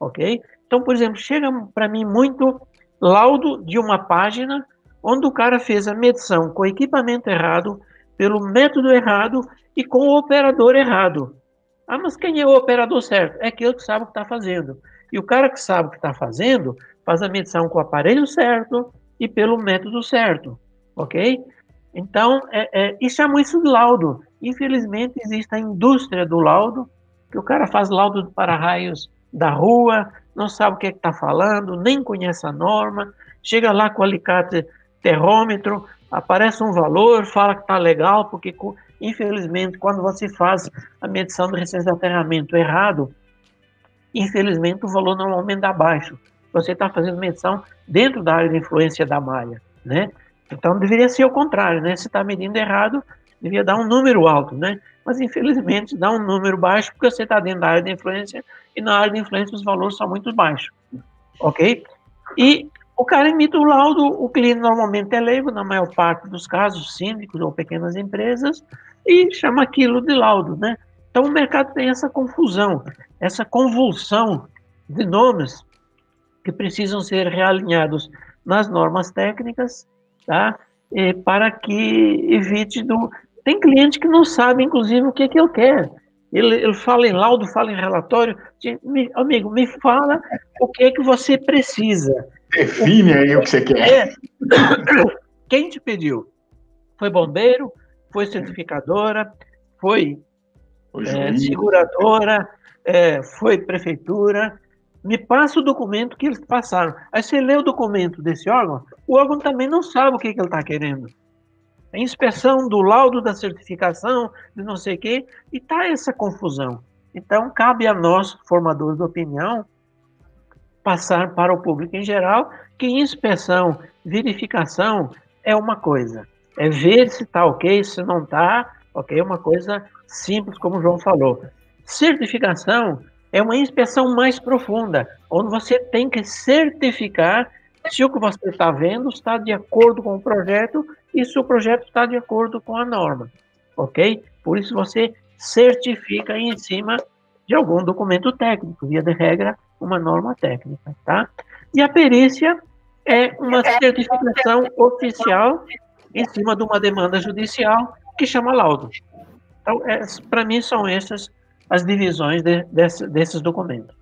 ok? Então, por exemplo, chega para mim muito laudo de uma página onde o cara fez a medição com equipamento errado, pelo método errado e com o operador errado. Ah, mas quem é o operador certo? É aquele que sabe o que está fazendo. E o cara que sabe o que está fazendo faz a medição com o aparelho certo e pelo método certo ok? Então, é, é, e chamo isso de laudo. Infelizmente, existe a indústria do laudo, que o cara faz laudo de para-raios da rua, não sabe o que é está falando, nem conhece a norma, chega lá com o alicate terrômetro, aparece um valor, fala que está legal, porque, infelizmente, quando você faz a medição de resistência de aterramento errado, infelizmente o valor normalmente dá baixo. Você está fazendo medição dentro da área de influência da malha, né? Então deveria ser o contrário, né? Se está medindo errado, devia dar um número alto, né? Mas infelizmente dá um número baixo porque você está dentro da área de influência e na área de influência os valores são muito baixos, ok? E o cara emite o laudo, o cliente normalmente é leigo, na maior parte dos casos, síndicos ou pequenas empresas, e chama aquilo de laudo, né? Então o mercado tem essa confusão, essa convulsão de nomes que precisam ser realinhados nas normas técnicas tá? para que evite do. Tem cliente que não sabe, inclusive, o que, que eu quero. Ele, ele fala em laudo, fala em relatório. Me, amigo, me fala o que é que você precisa. Define aí o que você quer. É. Quem te pediu? Foi bombeiro? Foi certificadora? Foi é, seguradora? É, foi prefeitura? Me passa o documento que eles passaram. Aí você lê o documento desse órgão, o órgão também não sabe o que, que ele está querendo a inspeção do laudo da certificação, de não sei o quê, e está essa confusão. Então, cabe a nós, formadores de opinião, passar para o público em geral que inspeção, verificação é uma coisa. É ver se está ok, se não está, ok, é uma coisa simples, como o João falou. Certificação é uma inspeção mais profunda, onde você tem que certificar se o que você está vendo está de acordo com o projeto e se o projeto está de acordo com a norma, ok? Por isso você certifica em cima de algum documento técnico, via de regra, uma norma técnica, tá? E a perícia é uma certificação oficial em cima de uma demanda judicial que chama laudo. Então, é, para mim, são essas as divisões de, desse, desses documentos.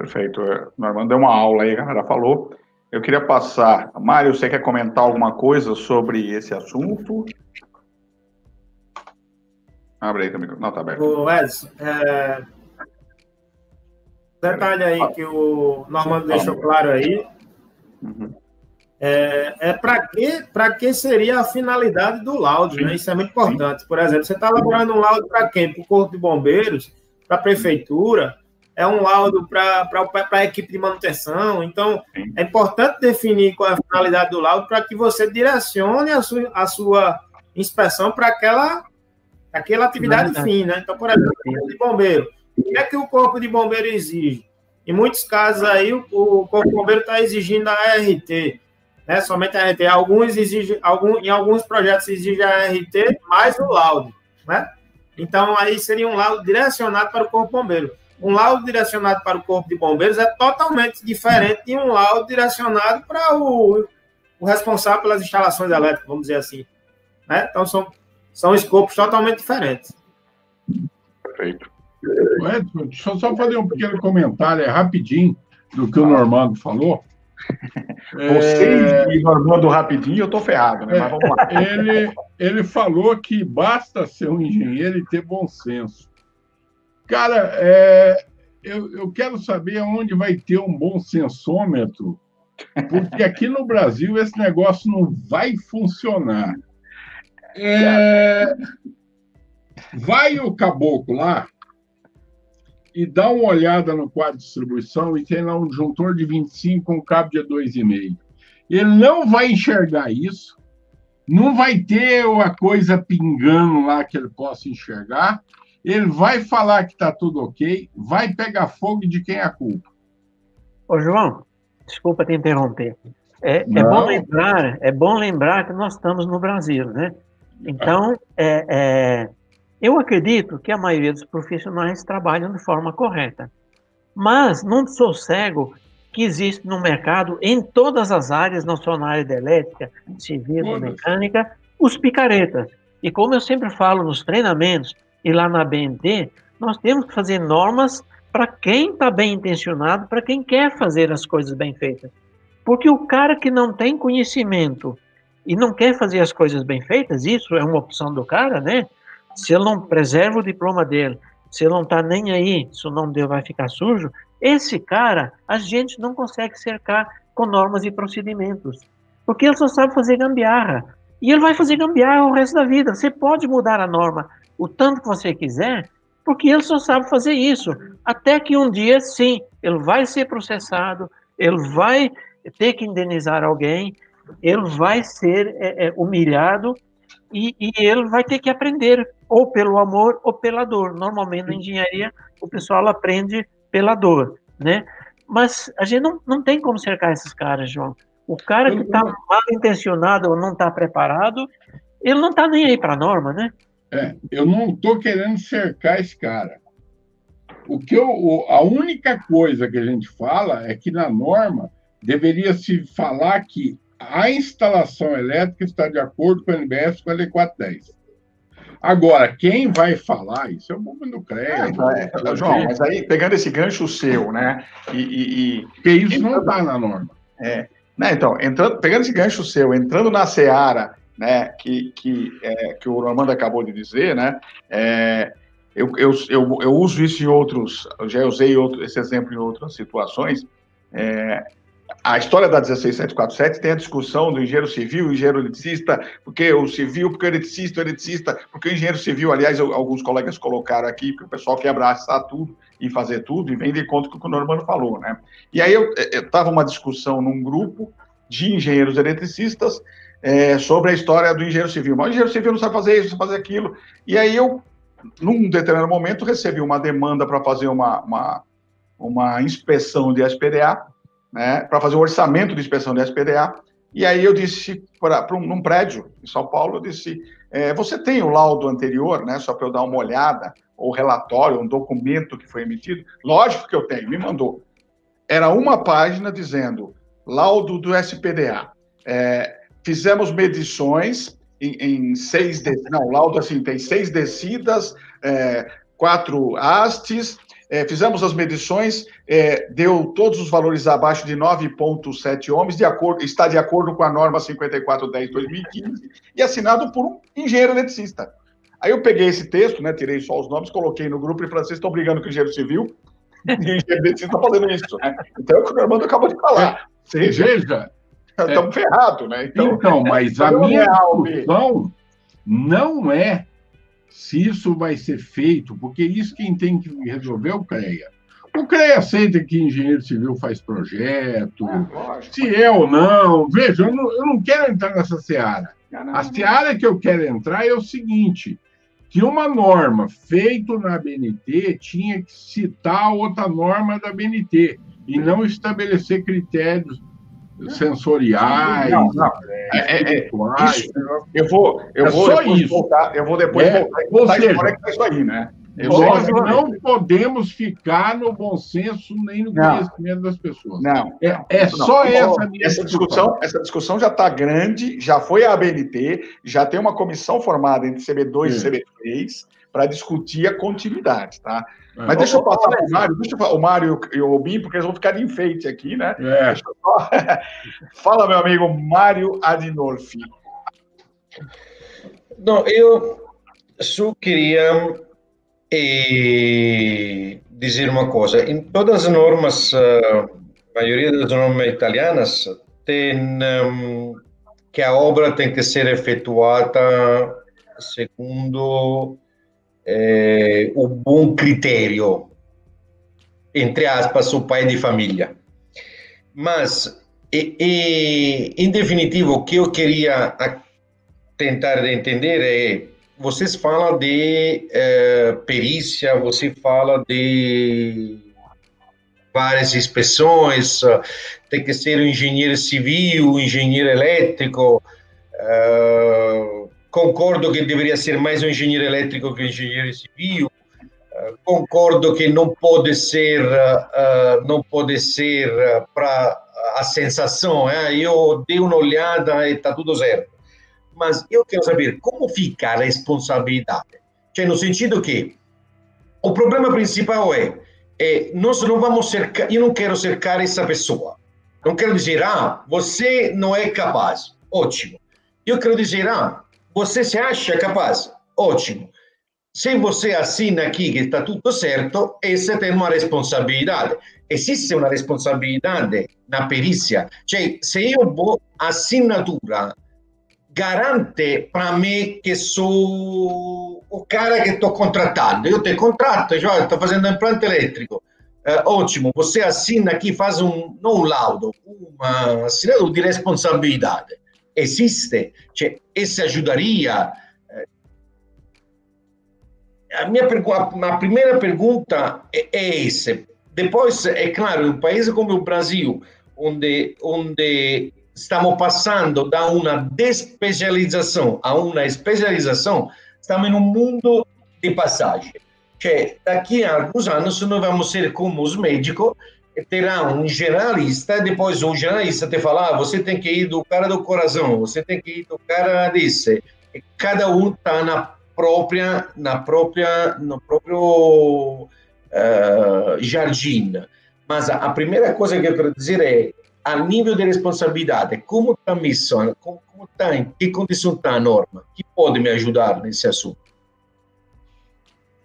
Perfeito. Normando deu uma aula aí, a galera falou. Eu queria passar. Mário, você quer comentar alguma coisa sobre esse assunto? Abre aí, amigo. Não, tá aberto. O Edson, é... detalhe aí que o Normando deixou claro aí. Uhum. É, é para que, que seria a finalidade do laudo, né? Isso é muito importante. Por exemplo, você está elaborando um laudo para quem? Para o Corpo de Bombeiros, para a Prefeitura, é um laudo para a equipe de manutenção. Então, é importante definir qual é a finalidade do laudo para que você direcione a sua, a sua inspeção para aquela, aquela atividade fim, né? Então, por exemplo, o corpo de bombeiro. O que é que o corpo de bombeiro exige? Em muitos casos aí, o, o corpo de bombeiro está exigindo a ART, né? Somente a ART. Alguns exigem, algum, em alguns projetos exige a ART mais o laudo, né? Então, aí seria um laudo direcionado para o corpo de bombeiro um laudo direcionado para o Corpo de Bombeiros é totalmente diferente de um laudo direcionado para o, o responsável pelas instalações elétricas, vamos dizer assim. Né? Então, são, são escopos totalmente diferentes. Perfeito. Edson, deixa eu só fazer um pequeno comentário, é rapidinho, do que o Normando falou. Vocês é... e Normando rapidinho, eu estou ferrado, né? Mas vamos lá. Ele, ele falou que basta ser um engenheiro e ter bom senso. Cara, é, eu, eu quero saber onde vai ter um bom sensômetro, porque aqui no Brasil esse negócio não vai funcionar. É, vai o caboclo lá e dá uma olhada no quadro de distribuição e tem lá um juntor de 25 com um cabo de 2,5. Ele não vai enxergar isso, não vai ter uma coisa pingando lá que ele possa enxergar, ele vai falar que está tudo ok, vai pegar fogo de quem é a culpa. Ô, João, desculpa te interromper. É, é, bom lembrar, é bom lembrar que nós estamos no Brasil, né? Então, é, é, eu acredito que a maioria dos profissionais trabalham de forma correta. Mas não sou cego que existe no mercado, em todas as áreas, não só na área da elétrica, civil, mecânica, os picaretas. E como eu sempre falo nos treinamentos, e lá na BNT, nós temos que fazer normas para quem está bem intencionado, para quem quer fazer as coisas bem feitas. Porque o cara que não tem conhecimento e não quer fazer as coisas bem feitas, isso é uma opção do cara, né? Se ele não preserva o diploma dele, se ele não está nem aí, se o nome dele vai ficar sujo, esse cara a gente não consegue cercar com normas e procedimentos. Porque ele só sabe fazer gambiarra. E ele vai fazer gambiarra o resto da vida. Você pode mudar a norma, o tanto que você quiser, porque ele só sabe fazer isso. Até que um dia, sim, ele vai ser processado, ele vai ter que indenizar alguém, ele vai ser é, é, humilhado e, e, ele vai ter que aprender, ou pelo amor ou pela dor. Normalmente na engenharia o pessoal aprende pela dor, né? Mas a gente não, não tem como cercar esses caras, João. O cara que está mal intencionado ou não está preparado, ele não está nem aí para a norma, né? É, eu não estou querendo cercar esse cara. O que eu, a única coisa que a gente fala é que na norma deveria se falar que a instalação elétrica está de acordo com a NBS com a L410. Agora, quem vai falar, isso é o movimento do CREA. É, é, João, mas aí, pegando esse gancho seu, né? E, e, e Porque isso não está na norma. É, né, então, entrando, pegando esse gancho seu, entrando na seara, né, que, que, é, que o Armando acabou de dizer, né? É, eu, eu, eu, eu, uso isso em outros, já usei outro, esse exemplo em outras situações. É, a história da 16747 tem a discussão do engenheiro civil, engenheiro eletricista, porque o civil, porque o eletricista, o eletricista, porque o engenheiro civil, aliás, alguns colegas colocaram aqui, porque o pessoal quer abraçar tudo e fazer tudo, e vem de conta com o que o Normando falou, né? E aí eu estava uma discussão num grupo de engenheiros eletricistas é, sobre a história do engenheiro civil. Mas o engenheiro civil não sabe fazer isso, não sabe fazer aquilo. E aí eu, num determinado momento, recebi uma demanda para fazer uma, uma, uma inspeção de SPDA, né, para fazer um orçamento de inspeção de SPDA. E aí eu disse para um, prédio em São Paulo, eu disse: é, você tem o laudo anterior, né? Só para eu dar uma olhada, ou relatório, um documento que foi emitido? Lógico que eu tenho, me mandou. Era uma página dizendo laudo do SPDA. É, fizemos medições em, em seis, de, não, laudo assim tem seis descidas, é, quatro hastes, é, fizemos as medições, é, deu todos os valores abaixo de 9,7 ohms, de acordo, está de acordo com a norma 5410-2015, e assinado por um engenheiro eletricista. Aí eu peguei esse texto, né, tirei só os nomes, coloquei no grupo e falei, vocês estão brigando com o engenheiro civil, e o engenheiro eletricista está fazendo isso. Né? Então é o que o Armando acabou de falar. Seja, Veja, estamos é, ferrados, né? Então, então mas a minha discussão não é se isso vai ser feito, porque isso quem tem que resolver é o CREA. O CREA aceita que engenheiro civil faz projeto, é, se é ou não. Veja, eu não, eu não quero entrar nessa seara. A seara que eu quero entrar é o seguinte: que uma norma feita na BNT tinha que citar outra norma da BNT e não estabelecer critérios sensoriais, não, não. É, é, é, isso, eu vou, eu é vou só isso. voltar, eu vou depois é, voltar, seja, é isso aí, né? Nós não podemos ficar no bom senso nem no não. conhecimento das pessoas. Não. É, é não. só essa essa discussão. Essa discussão já está grande, já foi a ABNT, já tem uma comissão formada entre CB2 e CB3 para discutir a continuidade, tá? É. Mas deixa eu passar para o Mário, deixa eu, o Mário e o Robin, porque eles vão ficar de enfeite aqui, né? É. Só... Fala, meu amigo Mário Adinolfi. Não, eu só queria eh, dizer uma coisa. Em todas as normas, a maioria das normas italianas tem um, que a obra tem que ser efetuada segundo eh, o bom critério, entre aspas, o pai de família. Mas, e, em definitivo, o que eu queria tentar entender é, vocês falam de eh, perícia, você fala de várias inspeções, tem que ser um engenheiro civil, um engenheiro elétrico, uh, concordo que deveria ser mais um engenheiro elétrico que um engenheiro civil. Uh, concordo que não pode ser, uh, não pode ser para a sensação. eu dei uma olhada e está tudo certo. Mas eu quero saber como fica a responsabilidade. Cioè, no sentido que o problema principal é, é nós não vamos cercar, eu não quero cercar essa pessoa. Não quero dizer, ah, você não é capaz. Ótimo. Eu quero dizer, ah, você se acha capaz? Ótimo. Se você assina aqui que está tudo certo, essa tem uma responsabilidade. Existe uma responsabilidade na perícia. Cioè, se eu vou assinatura garante para mim que sou o cara que estou contratando. Eu te contrato, já estou fazendo implante elétrico. É, ótimo, você assina aqui, faz um, não um laudo, uma assinatura de responsabilidade existe, cioè, esse ajudaria. Eh, a minha a primeira pergunta é, é essa. Depois, é claro, um país como o Brasil, onde, onde estamos passando da uma despecialização a uma especialização, estamos em um mundo de passagem. Cioè, daqui a alguns anos nós vamos ser como os médicos terá um generalista, depois o generalista te fala, ah, você tem que ir do cara do coração, você tem que ir do cara desse. Cada um está na própria, na própria, no próprio uh, jardim. Mas a, primeira coisa que eu quero dizer é, a nível de responsabilidade, como está a missão, como está, em que condição está a norma, que pode me ajudar nesse assunto?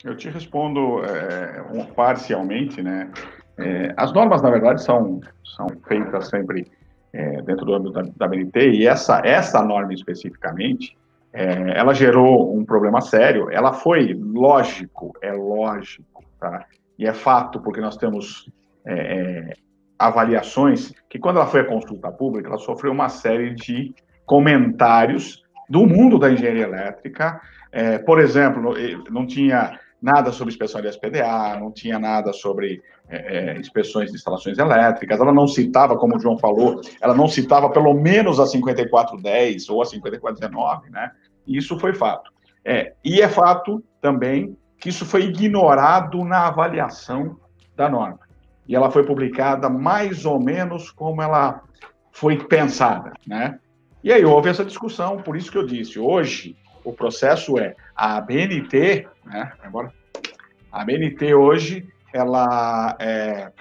Eu te respondo é, parcialmente, né? É, as normas, na verdade, são, são feitas sempre é, dentro do âmbito da, da BNT, e essa, essa norma especificamente, é, ela gerou um problema sério. Ela foi lógico, é lógico, tá? E é fato, porque nós temos é, é, avaliações que, quando ela foi a consulta pública, ela sofreu uma série de comentários do mundo da engenharia elétrica. É, por exemplo, não tinha nada sobre inspeção de SPDA, não tinha nada sobre é, é, inspeções de instalações elétricas, ela não citava, como o João falou, ela não citava pelo menos a 5410 ou a 5419, né? Isso foi fato. É, e é fato também que isso foi ignorado na avaliação da norma. E ela foi publicada mais ou menos como ela foi pensada, né? E aí houve essa discussão, por isso que eu disse, hoje o processo é a BNT, né? Agora, a BNT hoje, ela é,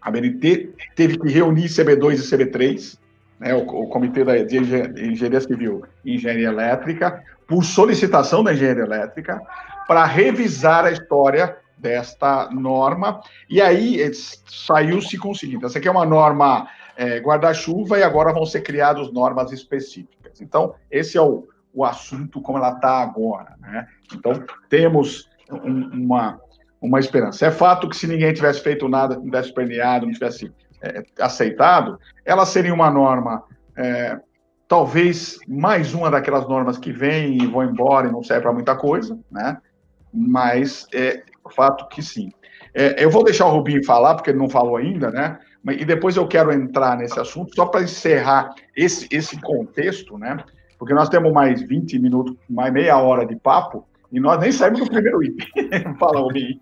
a BNT teve que reunir CB2 e CB3, né, o, o Comitê de Engenharia Civil e Engenharia Elétrica, por solicitação da Engenharia Elétrica, para revisar a história desta norma. E aí saiu-se com o seguinte: essa aqui é uma norma é, guarda-chuva e agora vão ser criadas normas específicas. Então, esse é o, o assunto como ela está agora. Né? Então, temos um, uma, uma esperança. É fato que se ninguém tivesse feito nada, não tivesse premiado, não tivesse é, aceitado, ela seria uma norma, é, talvez mais uma daquelas normas que vêm e vão embora e não serve para muita coisa, né? Mas é fato que sim. É, eu vou deixar o Rubinho falar, porque ele não falou ainda, né? E depois eu quero entrar nesse assunto, só para encerrar esse, esse contexto, né? Porque nós temos mais 20 minutos, mais meia hora de papo, e nós nem saímos do primeiro item. Fala, Rubinho.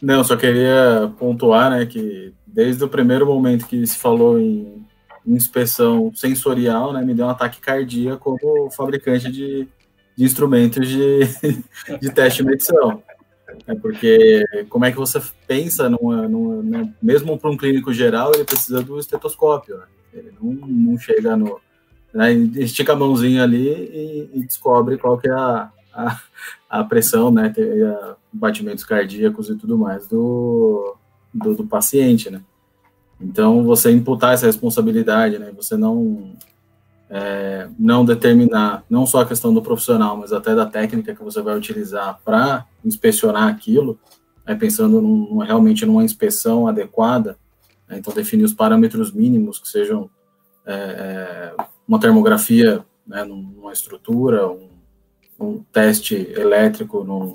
Não, só queria pontuar, né, que desde o primeiro momento que se falou em inspeção sensorial, né, me deu um ataque cardíaco como fabricante de, de instrumentos de, de teste e medição. É porque como é que você pensa numa, numa né, mesmo para um clínico geral ele precisa do estetoscópio, né? ele não, não chega no né, estica a mãozinha ali e, e descobre qual que é a, a, a pressão, né, a, batimentos cardíacos e tudo mais do, do, do, paciente, né. Então, você imputar essa responsabilidade, né, você não é, não determinar não só a questão do profissional, mas até da técnica que você vai utilizar para inspecionar aquilo, né, pensando num, realmente numa inspeção adequada, né, então definir os parâmetros mínimos que sejam é, é uma termografia né, numa estrutura, um um teste elétrico num,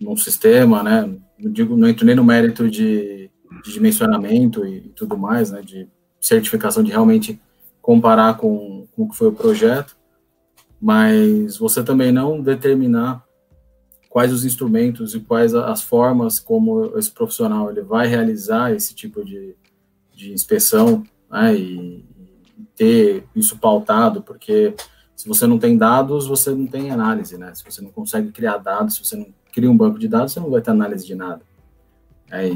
num sistema, né? Não, digo, não entro nem no mérito de, de dimensionamento e, e, tudo mais, né? De certificação, de realmente comparar com, com o que foi o projeto, mas você também não determinar quais os instrumentos e quais as formas como esse profissional ele vai realizar esse tipo de, de inspeção né, e, ter isso pautado, porque se você não tem dados, você não tem análise, né? Se você não consegue criar dados, se você não cria um banco de dados, você não vai ter análise de nada. É,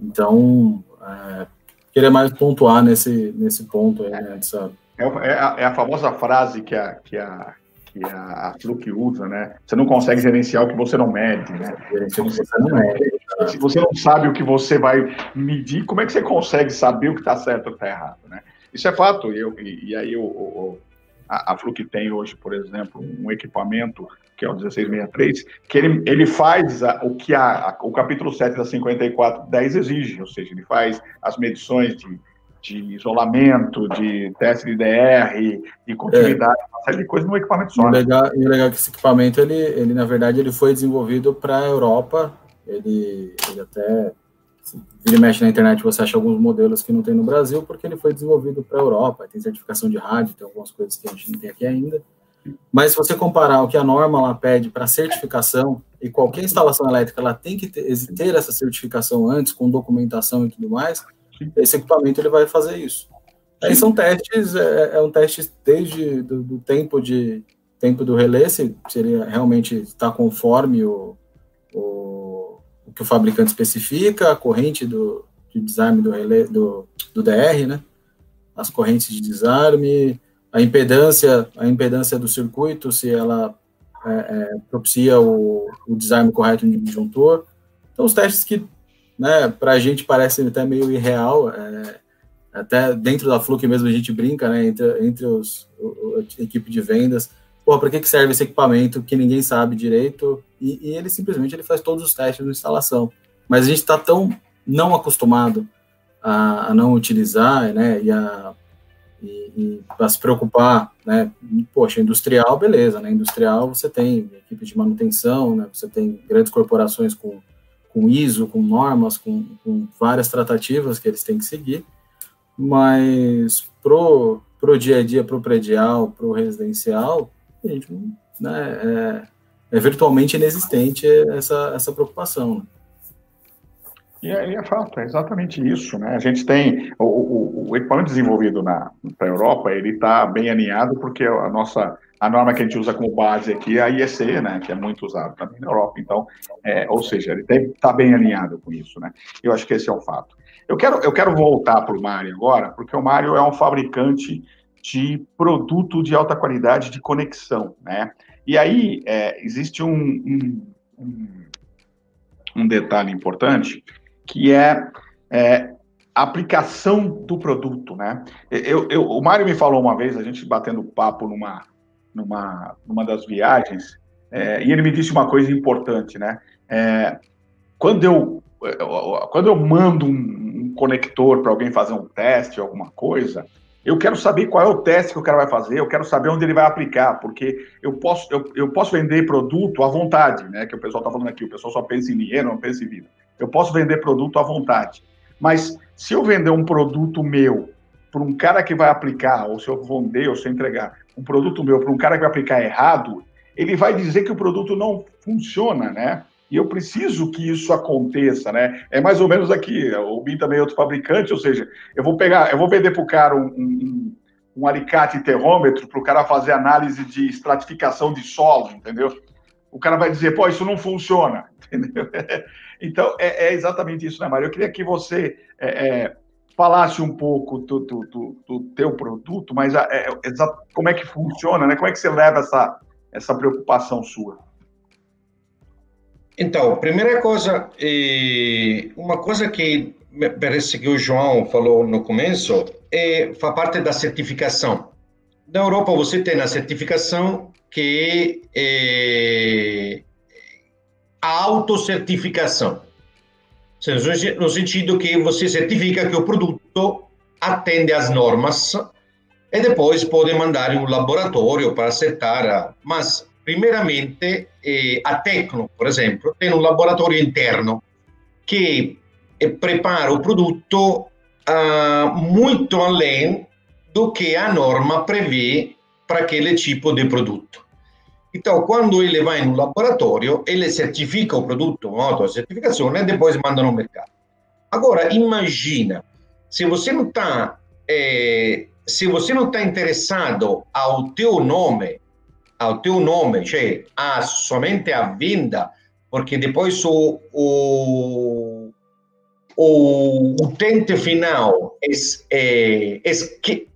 então, é, queria mais pontuar nesse, nesse ponto aí, né, dessa... é, é, a, é, a, famosa frase que a, que a, que a, Fluke usa, né? Você não consegue gerenciar o que você não mede, né? Se você, não mede, se você não sabe o que você vai medir, como é que você consegue saber o que está certo ou está errado, né? Isso é fato. E, eu, e, e aí o, o, a, a Fluke tem hoje, por exemplo, um equipamento que é o 1663, que ele, ele faz a, o que a, a, o capítulo 7 da 5410 exige, ou seja, ele faz as medições de, de isolamento, de teste de DR, de continuidade, é. uma série de coisas no equipamento só. E o né? legal, e legal é que esse equipamento, ele, ele na verdade, ele foi desenvolvido para a Europa, ele, ele até vira e mexe na internet, você acha alguns modelos que não tem no Brasil, porque ele foi desenvolvido para a Europa, tem certificação de rádio, tem algumas coisas que a gente não tem aqui ainda. Mas se você comparar o que a norma lá pede para certificação, e qualquer instalação elétrica ela tem que ter, ter, essa certificação antes, com documentação e tudo mais, esse equipamento ele vai fazer isso. Aí são testes, é, é um teste desde do, do tempo de, tempo do relé, se seria realmente estar tá conforme o, o, que o fabricante especifica, a corrente do, de desarme do relé, do, do DR, né? As correntes de desarme, a impedância, a impedância do circuito, se ela é, é, propicia o, o, desarme correto no disjuntor. Então, os testes que, né, para a gente parecem até meio irreal, é, até dentro da Fluke mesmo a gente brinca, né, entre, entre os, o, a equipe de vendas, pô, para que, que serve esse equipamento que ninguém sabe direito? E, e ele simplesmente ele faz todos os testes de instalação. Mas a gente está tão não acostumado a, a, não utilizar, né, e a, e, e a se preocupar, né, poxa, industrial, beleza, né, industrial você tem equipe de manutenção, né, você tem grandes corporações com, com ISO, com normas, com, com várias tratativas que eles têm que seguir, mas pro, pro dia a dia, pro predial, pro residencial, né, é, é virtualmente inexistente essa, essa preocupação, né? E é, é, fato, é exatamente isso, né? A gente tem o, o, o equipamento desenvolvido na Europa, ele está bem alinhado porque a nossa a norma que a gente usa como base aqui é a IEC, né? Que é muito usado também na Europa. Então, é, ou seja, ele está bem alinhado com isso, né? Eu acho que esse é o fato. Eu quero eu quero voltar para o Mário agora, porque o Mário é um fabricante de produto de alta qualidade de conexão, né? E aí é, existe um, um, um detalhe importante que é, é a aplicação do produto, né? Eu, eu, o Mário me falou uma vez, a gente batendo papo numa, numa, numa das viagens, é, e ele me disse uma coisa importante, né? É, quando, eu, quando eu mando um, um conector para alguém fazer um teste, alguma coisa, eu quero saber qual é o teste que o cara vai fazer, eu quero saber onde ele vai aplicar, porque eu posso, eu, eu posso vender produto à vontade, né? Que o pessoal está falando aqui, o pessoal só pensa em dinheiro, não pensa em vida. Eu posso vender produto à vontade. Mas se eu vender um produto meu para um cara que vai aplicar, ou se eu vender, ou se eu entregar um produto meu para um cara que vai aplicar errado, ele vai dizer que o produto não funciona, né? E eu preciso que isso aconteça, né? É mais ou menos aqui, o BIM também é outro fabricante, ou seja, eu vou pegar, eu vou vender para o cara um, um, um, alicate terrômetro para o cara fazer análise de estratificação de solo, entendeu? O cara vai dizer, pô, isso não funciona, entendeu? Então, é, é exatamente isso, né, Mário? Eu queria que você é, é, falasse um pouco do, do, do, do teu produto, mas é, é como é que funciona, né? Como é que você leva essa, essa preocupação sua? Então, primeira coisa, uma coisa que parece que o João falou no começo, é, faz parte da certificação. Na Europa, você tem a certificação que é a autocertificação. No sentido que você certifica que o produto atende às normas e depois pode mandar em um laboratório para acertar. Mas, primeiramente, eh, a Tecno, por exemplo, tem um laboratório interno que eh, prepara o produto uh, muito além do que a norma prevê para aquele tipo de produto. Então, quando ele vai no laboratório, ele certifica o produto, uma autocertificazione, e depois manda no mercado. Agora, imagina, se você não está é, se você não está interessado ao teu nome, ao teu nome, cioè a somente a venda, porque depois o, o, o utente final es, é, esque,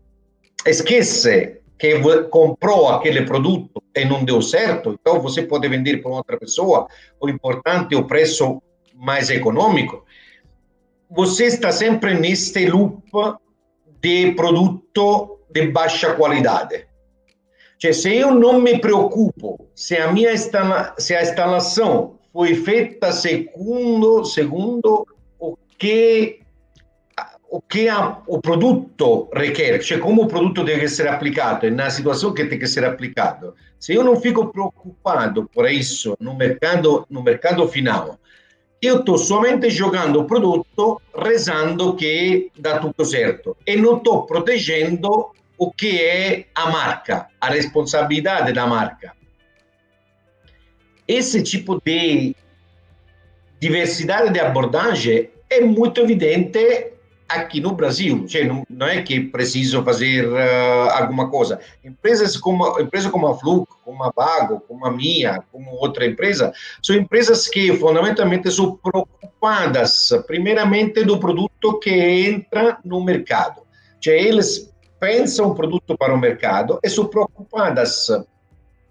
esquece que comprou aquele produto e não deu certo, então você pode vender para outra pessoa, o importante é o preço mais econômico. Você está sempre neste loop de produto de baixa qualidade. Cioè, se eu não me preocupo se a minha instala se a instalação foi feita segundo segundo o que o que o produto requer, cioè come o produto deve essere applicato e na situazione che deve essere applicato. Se io non fico preoccupato per isso no mercato, no mercato finale, io sto solamente giocando il prodotto rezando che dà tutto certo e non sto proteggendo o che è a marca, a responsabilità della marca. Esse tipo di diversità di abordagem è molto evidente aqui no Brasil, cioè, não, é que preciso fazer uh, alguma coisa. Empresas como empresa como a Fluke, como a Vago, como a minha, como outra empresa, são empresas que fundamentalmente são preocupadas, primeiramente, do produto que entra no mercado. Cioè, eles pensam o produto para o mercado e são preocupadas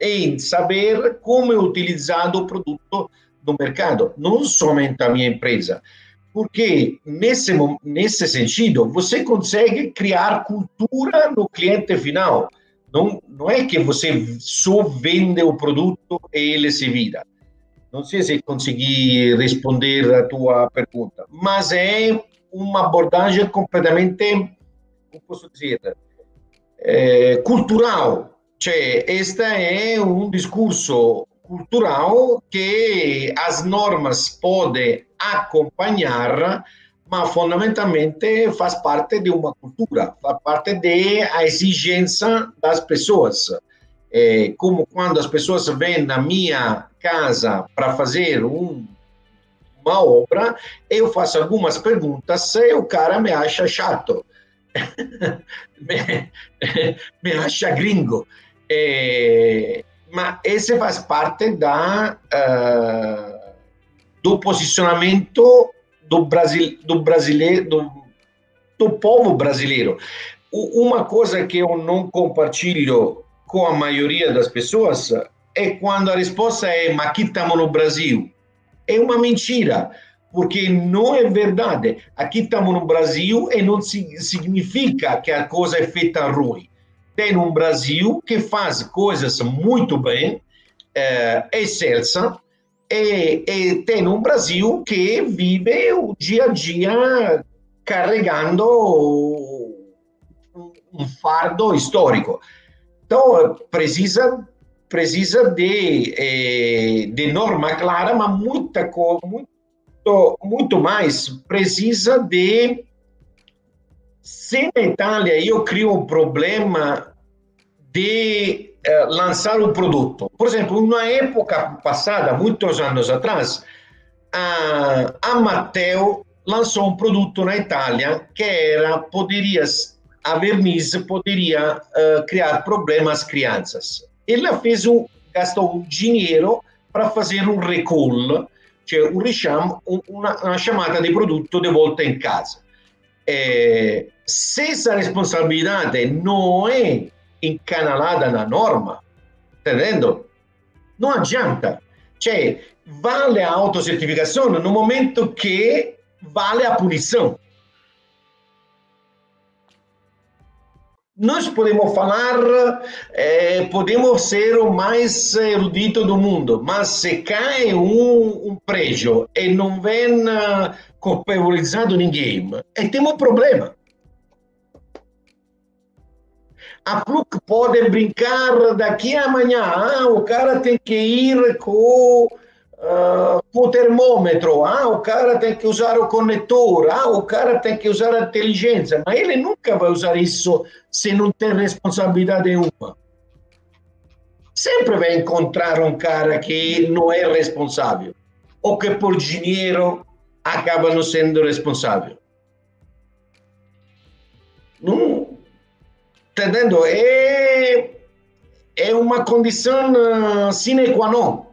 em saber como é utilizado o produto no mercado, não somente a minha empresa porque nesse, nesse sentido você consegue criar cultura no cliente final. Não, não é que você só vende o produto e ele se vira. Não sei se consegui responder a tua pergunta, mas é uma abordagem completamente, como posso dizer, é, cultural. Cioè, este é um discurso cultural que as normas podem acompanhar, mas fundamentalmente faz parte de uma cultura, faz parte da exigência das pessoas. É, como quando as pessoas vêm na minha casa para fazer um, uma obra, eu faço algumas perguntas e o cara me acha chato, me, me acha gringo. É, mas esse faz parte da, uh, do posicionamento do, Brasil, do brasileiro, do, do povo brasileiro. Uma coisa que eu não compartilho com a maioria das pessoas é quando a resposta é mas aqui estamos no Brasil. É uma mentira, porque não é verdade. Aqui estamos no Brasil e não significa que a coisa é feita ruim tem um Brasil que faz coisas muito bem, é, excelsa, e, e, tem um Brasil que vive o dia a dia carregando um fardo histórico. Então, precisa precisa de, eh, de norma clara, mas muita, muito, muito mais precisa de se na Itália eu crio um problema de uh, lançar um produto, por exemplo, na época passada, muitos anos atrás, a, a lançou um produto na Itália que era poderia a verniz poderia uh, criar problemas às crianças. Ela fez um gastou um dinheiro para fazer um recall, cioè un richiamo, una, una chamada di prodotto di volta in casa. Eh, se essa responsabilidade não é encanalada na norma, entendendo? Não adianta. Cioè, vale a autocertificação no momento que vale a punição. Nós podemos falar, eh, podemos ser o mais erudito do mundo, mas se cai um, um e não vem uh, colpevolizado ninguém, e temos um problema. A PLUC pode brincar daqui a amanhã. Ah, o cara tem que ir com, com o termômetro. Ah, o cara tem que usar o conector. Ah, o cara tem que usar a inteligência. Mas ele nunca vai usar isso se não tem responsabilidade nenhuma. Sempre vai encontrar um cara que não é responsável. Ou que por dinheiro acaba não sendo responsável. Não, entendendo? É, é uma condição uh, sine qua non.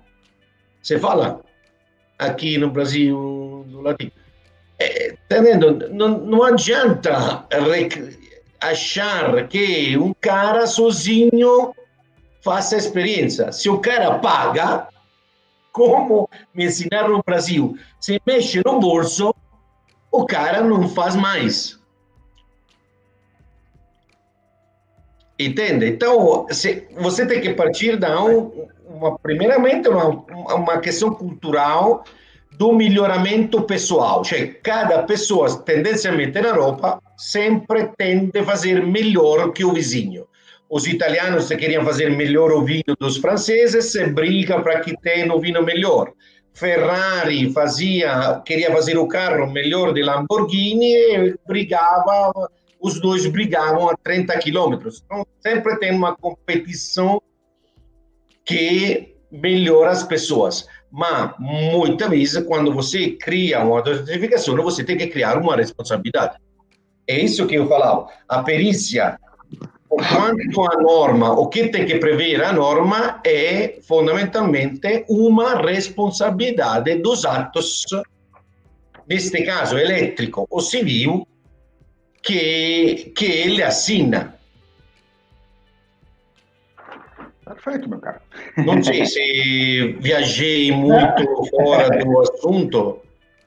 Se fala aqui no Brasil do latino. É, entendendo? Não, não adianta achar que um cara sozinho faça experiência. Se o cara paga, como me ensinaram no Brasil, se mexe no bolso, o cara não faz mais. Entende? Então, se, você tem que partir da um, uma, primeiramente, uma, uma questão cultural do melhoramento pessoal. Cioè, cada pessoa, tendenzialmente na Europa, sempre tende a fazer melhor que o vizinho. Os italianos queriam fazer melhor o vinho dos franceses, se briga para que tenha o vinho melhor. Ferrari fazia, queria fazer o carro melhor de Lamborghini e brigava os dois brigavam a 30 quilômetros. Então, sempre tem uma competição que melhora as pessoas. Mas, muitas vezes, quando você cria uma certificação, você tem que criar uma responsabilidade. É isso que eu falava. A perícia, quanto a norma, o que tem que prever a norma é fundamentalmente uma responsabilidade dos atos, neste caso elétrico ou civil, que, que ele assina. Perfeito, meu caro. Não sei se viajei muito fora do assunto.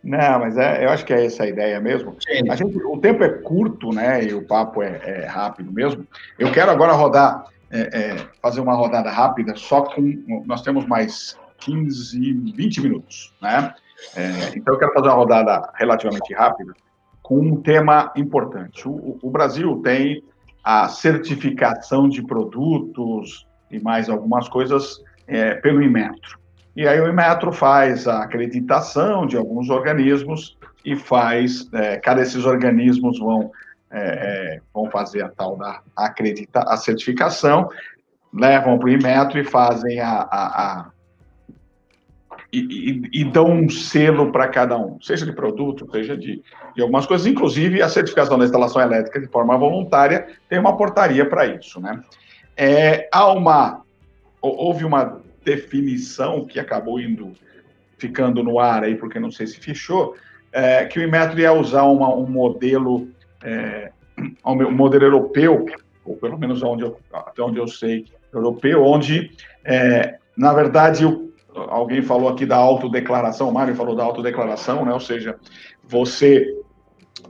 Não, mas é, eu acho que é essa a ideia mesmo. A gente, o tempo é curto, né? E o papo é, é rápido mesmo. Eu quero agora rodar, é, é, fazer uma rodada rápida, só com. Nós temos mais 15, 20 minutos, né? É, então eu quero fazer uma rodada relativamente rápida com um tema importante. O, o Brasil tem a certificação de produtos e mais algumas coisas é, pelo Inmetro. E aí o Inmetro faz a acreditação de alguns organismos e faz, é, cada esses organismos vão, é, é vão fazer a tal da acredita, a certificação, levam para o Inmetro e fazem a, a, a e, e, e, dão um selo para cada um, seja de produto, seja de, de, algumas coisas, inclusive a certificação da instalação elétrica de forma voluntária tem uma portaria para isso, né? É, há uma, houve uma definição que acabou indo, ficando no ar aí, porque não sei se fechou, é, que o Inmetro ia usar uma, um modelo, é, um modelo europeu, ou pelo menos onde eu, até onde eu sei, europeu, onde, é, na verdade, o, alguém falou aqui da autodeclaração, o Mário falou da autodeclaração, né? ou seja, você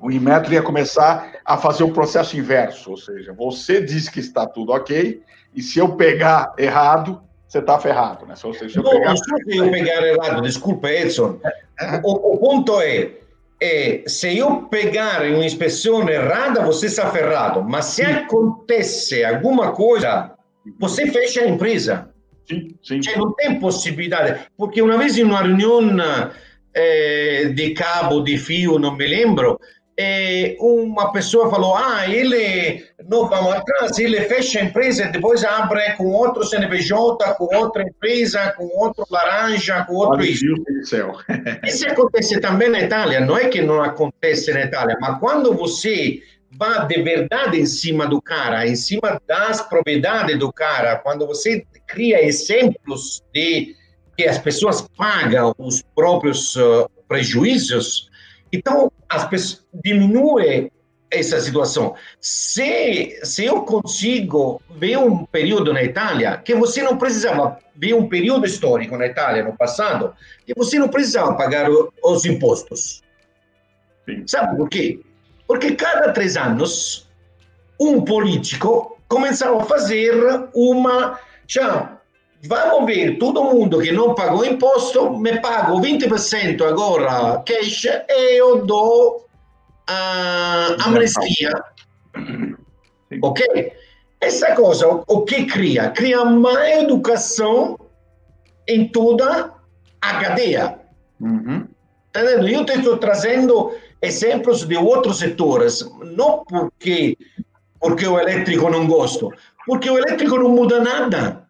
o Inmetro ia começar a fazer o processo inverso, ou seja, você diz que está tudo ok, e se eu pegar errado, você está ferrado, né? Se eu não, pegar... não eu pegar errado, desculpa, Edson. O, o, ponto é, é, se eu pegar uma inspeção errada, você está ferrado. Mas se sim. acontece alguma coisa, você fecha a empresa. Sim, sim. Cioè, não tem possibilidade. Porque uma vez em uma reunião eh, de cabo, de fio, não me lembro, é, uma pessoa falou, ah, ele, não vamos atrás, ele fecha a empresa e depois abre com outro CNPJ, com outra empresa, com outro laranja, com outro isso. Isso acontece também na Itália, não é que não acontece na Itália, mas quando você vai de verdade em cima do cara, em cima das propriedades do cara, quando você cria exemplos de que as pessoas pagam os próprios uh, prejuízos, então, as pessoas, diminui essa situação. Se, se eu consigo ver um período na Itália que você não precisava ver um período histórico na Itália no passado, que você não precisava pagar os impostos. Sim. Sabe por quê? Porque cada três anos um político começava a fazer uma. Já, vamos ver, todo mundo que não pagou imposto, me pago 20% agora cash e eu dou a amnistia. Ok? Essa coisa, o que cria? Cria mais educação em toda a cadeia. Uhum. Tá Eu estou trazendo exemplos de outros setores, não porque porque o elétrico não gosto, porque o elétrico não muda nada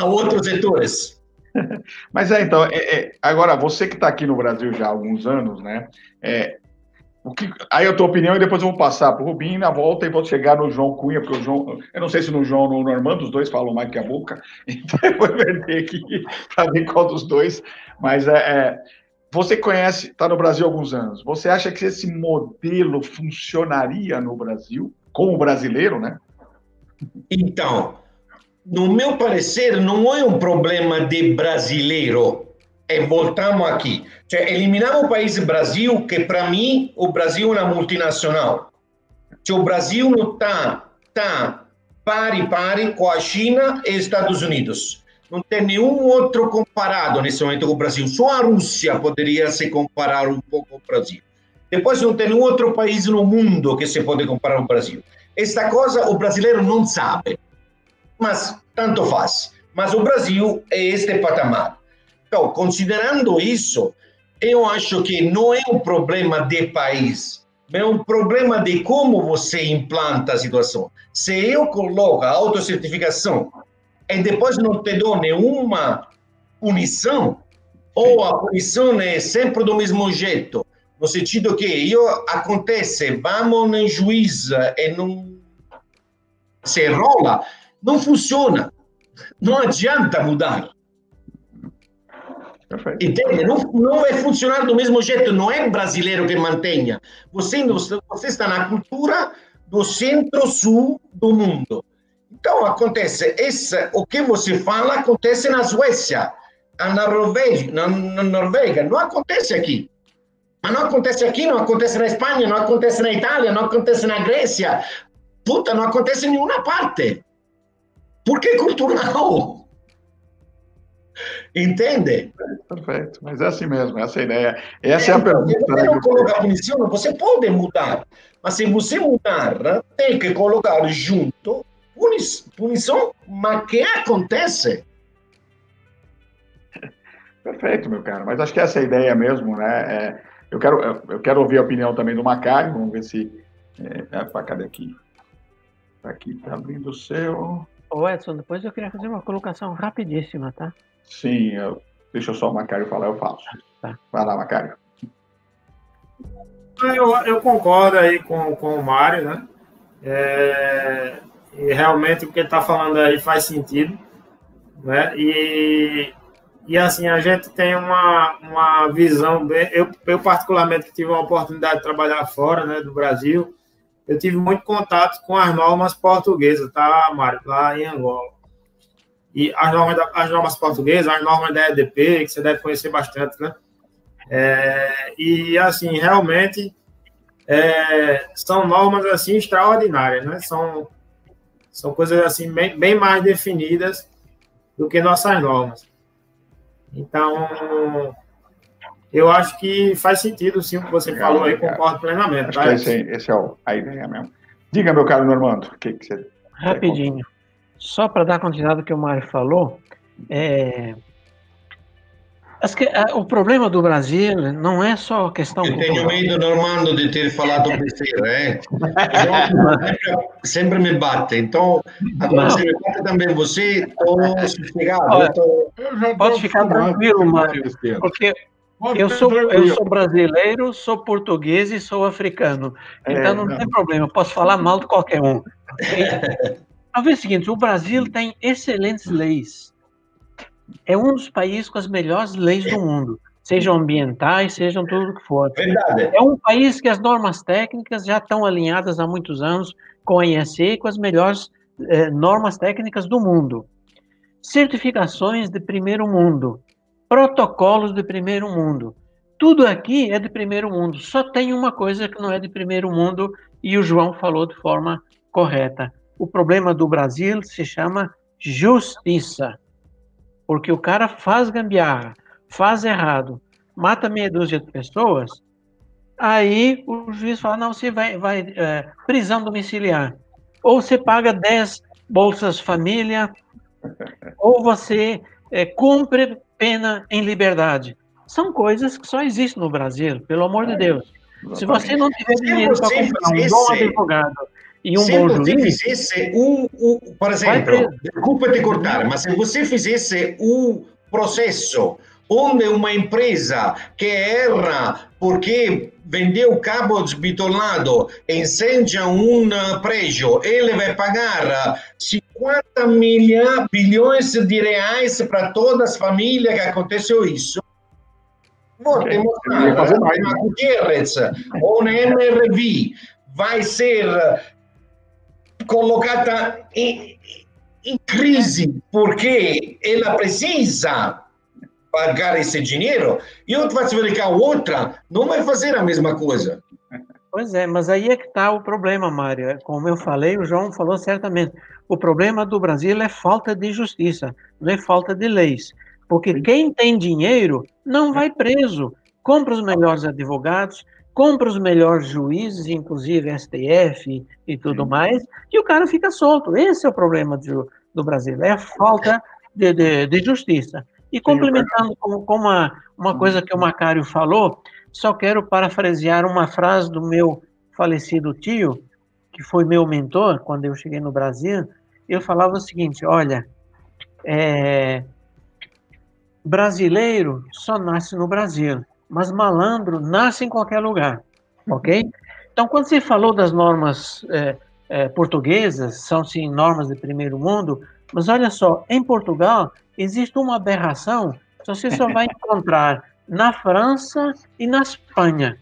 a outros setores. Mas é, então, é, é, agora, você que está aqui no Brasil já há alguns anos, né? É, o que, aí a tua opinião e depois eu vou passar para o Rubinho na volta e vou chegar no João Cunha, porque o João, eu não sei se no João ou no Normando, os dois falam mais que a boca, então eu vou perder aqui para ver qual dos dois, mas é, é você conhece, está no Brasil há alguns anos, você acha que esse modelo funcionaria no Brasil, como brasileiro, né? Então, no meu parecer, não é um problema de brasileiro. E voltamos aqui. Cioè, eliminamos o país Brasil, que para mim, o Brasil é uma multinacional. Cioè, o Brasil não está tá pare pare com a China e Estados Unidos. Não tem nenhum outro comparado nesse momento com o Brasil. Só a Rússia poderia se comparar um pouco com o Brasil. Depois não tem nenhum outro país no mundo que se pode comparar com o Brasil. Esta coisa o brasileiro não sabe mas tanto faz. Mas o Brasil é este patamar. Então, considerando isso, eu acho que não é um problema de país, é um problema de como você implanta a situação. Se eu coloco a autocertificação e depois não te dou nenhuma punição, ou a punição é sempre do mesmo jeito, no sentido que io acontece, vamos em juiz e não se rola, não funciona. Não adianta mudar. Perfeito. Entende? Não, não vai funcionar do mesmo jeito, não é brasileiro que mantenha. Você, você está na cultura do centro-sul do mundo. Então, acontece, esse, o que você fala acontece na Suécia, na Norvégia, na, na Noruega, não acontece aqui. Mas não acontece aqui, não acontece na Espanha, não acontece na Itália, não acontece na Grécia. Puta, não acontece em nenhuma parte. Porque é cultural. Entende? Perfeito, mas é assim mesmo, essa é a ideia. Essa é, é a pergunta. Você não coloca punição, você pode mudar. Mas se você mudar, tem que colocar junto punição, mas que acontece? Perfeito, meu caro. Mas acho que essa é a ideia mesmo, né? É, eu, quero, eu quero ouvir a opinião também do Macari. Vamos ver se. É, é, cadê aqui? Tá aqui, tá abrindo o seu. Ô Edson, depois eu queria fazer uma colocação rapidíssima, tá? Sim, eu, deixa só o Macário falar, eu faço. Tá. Vai lá, Macário. Eu, eu concordo aí com, com o Mário, né? É, e realmente o que ele está falando aí faz sentido, né? E, e assim, a gente tem uma, uma visão bem... Eu, eu particularmente tive a oportunidade de trabalhar fora, né, do Brasil, eu tive muito contato com as normas portuguesas, tá, Mário? Lá em Angola. E as normas, as normas portuguesas, as normas da EDP, que você deve conhecer bastante, né? É, e, assim, realmente é, são normas, assim, extraordinárias, né? São, são coisas, assim, bem, bem mais definidas do que nossas normas. Então, eu acho que faz sentido, sim, o que você Legal, falou aí, concordo plenamente. Acho tá? que esse, esse é o, a ideia mesmo. Diga, meu caro Normando, o que, que você. Rapidinho. Só para dar continuidade ao que o Mário falou, é, que, a, o problema do Brasil não é só a questão. Eu tenho medo, Normando, de ter falado besteira, é? sempre, sempre me bate. Então, agora se me bate também você, estou sossegado. Tô... Pode ficar tranquilo, Mário, porque eu sou, eu sou brasileiro, sou português e sou africano. É, então não, não, tem problema, eu posso falar mal de qualquer um. A ver o seguinte: o Brasil tem excelentes leis. É um dos países com as melhores leis do mundo, sejam ambientais, sejam tudo o que for. Verdade. É um país que as normas técnicas já estão alinhadas há muitos anos com a IEC e com as melhores eh, normas técnicas do mundo. Certificações de primeiro mundo protocolos de primeiro mundo. Tudo aqui é de primeiro mundo. Só tem uma coisa que não é de primeiro mundo e o João falou de forma correta. O problema do Brasil se chama justiça. Porque o cara faz gambiarra, faz errado, mata meia dúzia de pessoas, aí o juiz fala: não, você vai, vai é, prisão domiciliar. Ou você paga 10 bolsas família, ou você é, cumpre pena em liberdade. São coisas que só existem no Brasil, pelo amor de Deus. Se você não tiver dinheiro para comprar um bom advogado e um se bom juiz... fizesse um, um, por exemplo, desculpa te cortar, mas se você fizesse um processo onde uma empresa que erra porque vendeu cabo desbitolado, incendia um prédio, ele vai pagar 50 milha, bilhões de reais para todas as famílias que aconteceu isso. Vou okay. demonstrar na Gutierrez ou na MRV vai ser colocada em, em crise porque ela precisa pagar esse dinheiro e outra vai se verificar outra, não vai fazer a mesma coisa. Pois é, mas aí é que está o problema, Mário. É, como eu falei, o João falou certamente. O problema do Brasil é falta de justiça, não é falta de leis. Porque quem tem dinheiro não vai preso. Compra os melhores advogados, compra os melhores juízes, inclusive STF e tudo mais, e o cara fica solto. Esse é o problema do, do Brasil, é a falta de, de, de justiça. E complementando com, com uma, uma coisa que o Macário falou, só quero parafrasear uma frase do meu falecido tio, que foi meu mentor quando eu cheguei no Brasil. Eu falava o seguinte: olha, é, brasileiro só nasce no Brasil, mas malandro nasce em qualquer lugar, ok? Então, quando você falou das normas é, é, portuguesas, são sim normas de primeiro mundo, mas olha só, em Portugal existe uma aberração que você só vai encontrar na França e na Espanha.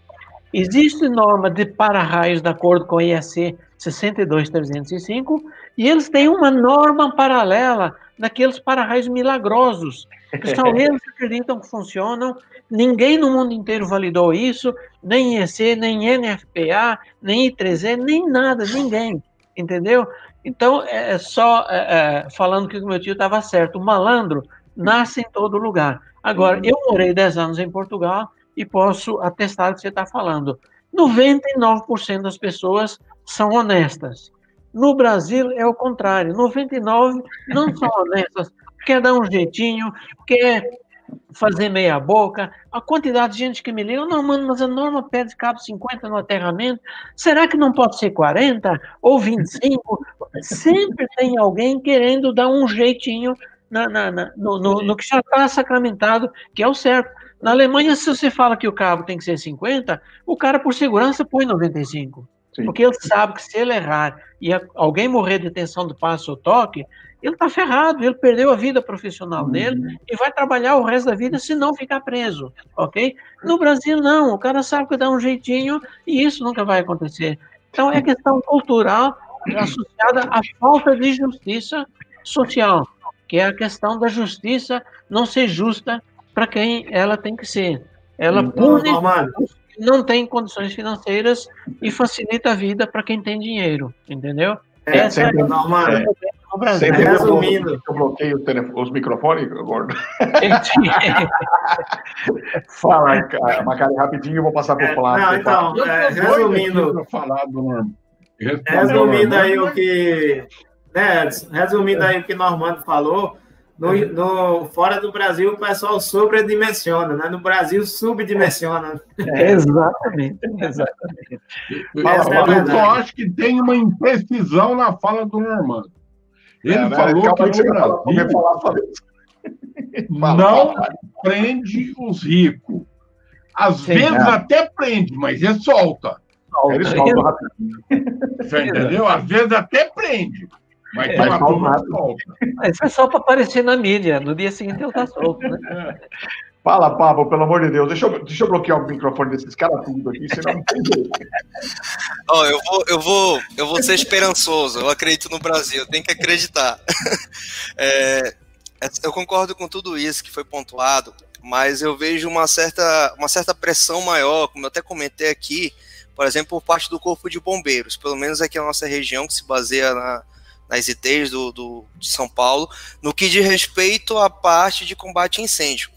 Existe norma de para-raios de acordo com o IEC 62305 e eles têm uma norma paralela daqueles para-raios milagrosos, que só eles acreditam que funcionam. Ninguém no mundo inteiro validou isso, nem IEC, nem NFPA, nem I3E, nem nada, ninguém, entendeu? Então, é, é só é, é, falando que o meu tio estava certo, o malandro nasce em todo lugar. Agora, eu morei 10 anos em Portugal e posso atestar o que você está falando. 99% das pessoas são honestas. No Brasil é o contrário, 99 não são honestas, quer dar um jeitinho, quer fazer meia boca. A quantidade de gente que me liga, não, mano, mas a norma pede cabo 50 no aterramento, será que não pode ser 40 ou 25? Sempre tem alguém querendo dar um jeitinho na, na, na, no, no, no, que já está sacramentado, que é o certo. Na Alemanha, se você fala que o cabo tem que ser 50, o cara, por segurança, põe 95. Sim. Porque ele sabe que se ele errar e alguém morrer de tensão do passo ou toque, ele está ferrado, ele perdeu a vida profissional uhum. dele e vai trabalhar o resto da vida se não ficar preso, ok? No Brasil, não, o cara sabe que dá um jeitinho e isso nunca vai acontecer. Então, é questão cultural associada à falta de justiça social, que é a questão da justiça não ser justa para quem ela tem que ser. Ela então, pune não tem condições financeiras e facilita a vida para quem tem dinheiro, entendeu? É, Essa sempre, é a normal, é, sempre resumindo. Eu bloqueio os microfones, gordo. Fala, Macari, rapidinho, eu vou passar por falar. Não, então, é, resumindo. Falar do resumindo aí o que. Né, resumindo aí o que Normando falou, no, no, fora do Brasil, o pessoal sobredimensiona, né? No Brasil, subdimensiona. É, exatamente, exatamente. É eu só acho que tem uma imprecisão na fala do Normando. Ele é, falou que no Brasil não prende os ricos. Às Sim, vezes é. até prende, mas ele solta. Ele solta. Entendeu? Às vezes até prende. Mas é, uma turma solta. Isso é só para aparecer na mídia. No dia seguinte ele está solto, né? Fala, Pablo, pelo amor de Deus. Deixa eu, deixa eu bloquear o microfone desses caras tudo aqui, senão não tem jeito. oh, eu, vou, eu, vou, eu vou ser esperançoso. Eu acredito no Brasil. Eu tenho que acreditar. É, eu concordo com tudo isso que foi pontuado, mas eu vejo uma certa, uma certa pressão maior, como eu até comentei aqui, por exemplo, por parte do Corpo de Bombeiros, pelo menos aqui na nossa região, que se baseia na, nas ITs do, do, de São Paulo, no que diz respeito à parte de combate a incêndio,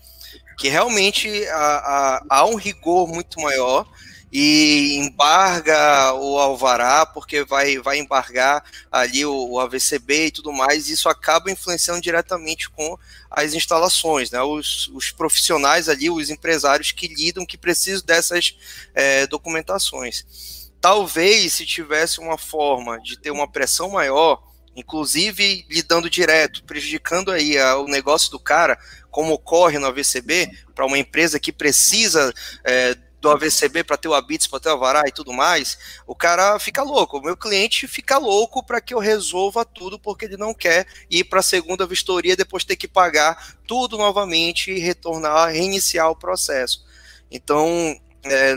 que realmente há, há, há um rigor muito maior e embarga o alvará, porque vai, vai embargar ali o, o, AVCB e tudo mais, e isso acaba influenciando diretamente com as instalações, né? os, os profissionais ali, os empresários que lidam, que precisam dessas é, documentações. Talvez se tivesse uma forma de ter uma pressão maior, inclusive lidando direto, prejudicando aí a, o negócio do cara, como ocorre no AVCB, para uma empresa que precisa é, do AVCB para ter o ABITS, para ter o Avará e tudo mais, o cara fica louco. O meu cliente fica louco para que eu resolva tudo, porque ele não quer ir para a segunda vistoria depois ter que pagar tudo novamente e retornar, reiniciar o processo. Então, é,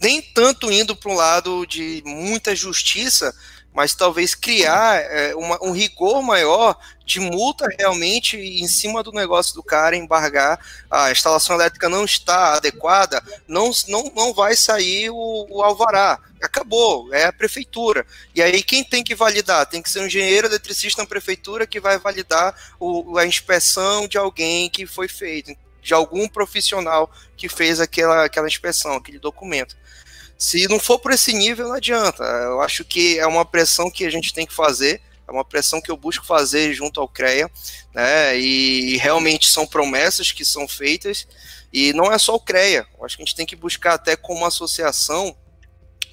nem tanto indo para um lado de muita justiça, mas talvez criar é, uma, um rigor maior de multa realmente em cima do negócio do cara, embargar a instalação elétrica não está adequada, não, não, não vai sair o, o alvará. Acabou, é a prefeitura. E aí quem tem que validar? Tem que ser um engenheiro eletricista na prefeitura que vai validar o, a inspeção de alguém que foi feito, de algum profissional que fez aquela, aquela inspeção, aquele documento. Se não for por esse nível, não adianta. Eu acho que é uma pressão que a gente tem que fazer, é uma pressão que eu busco fazer junto ao CREA, né? E realmente são promessas que são feitas, e não é só o CREA. Eu acho que a gente tem que buscar até como associação,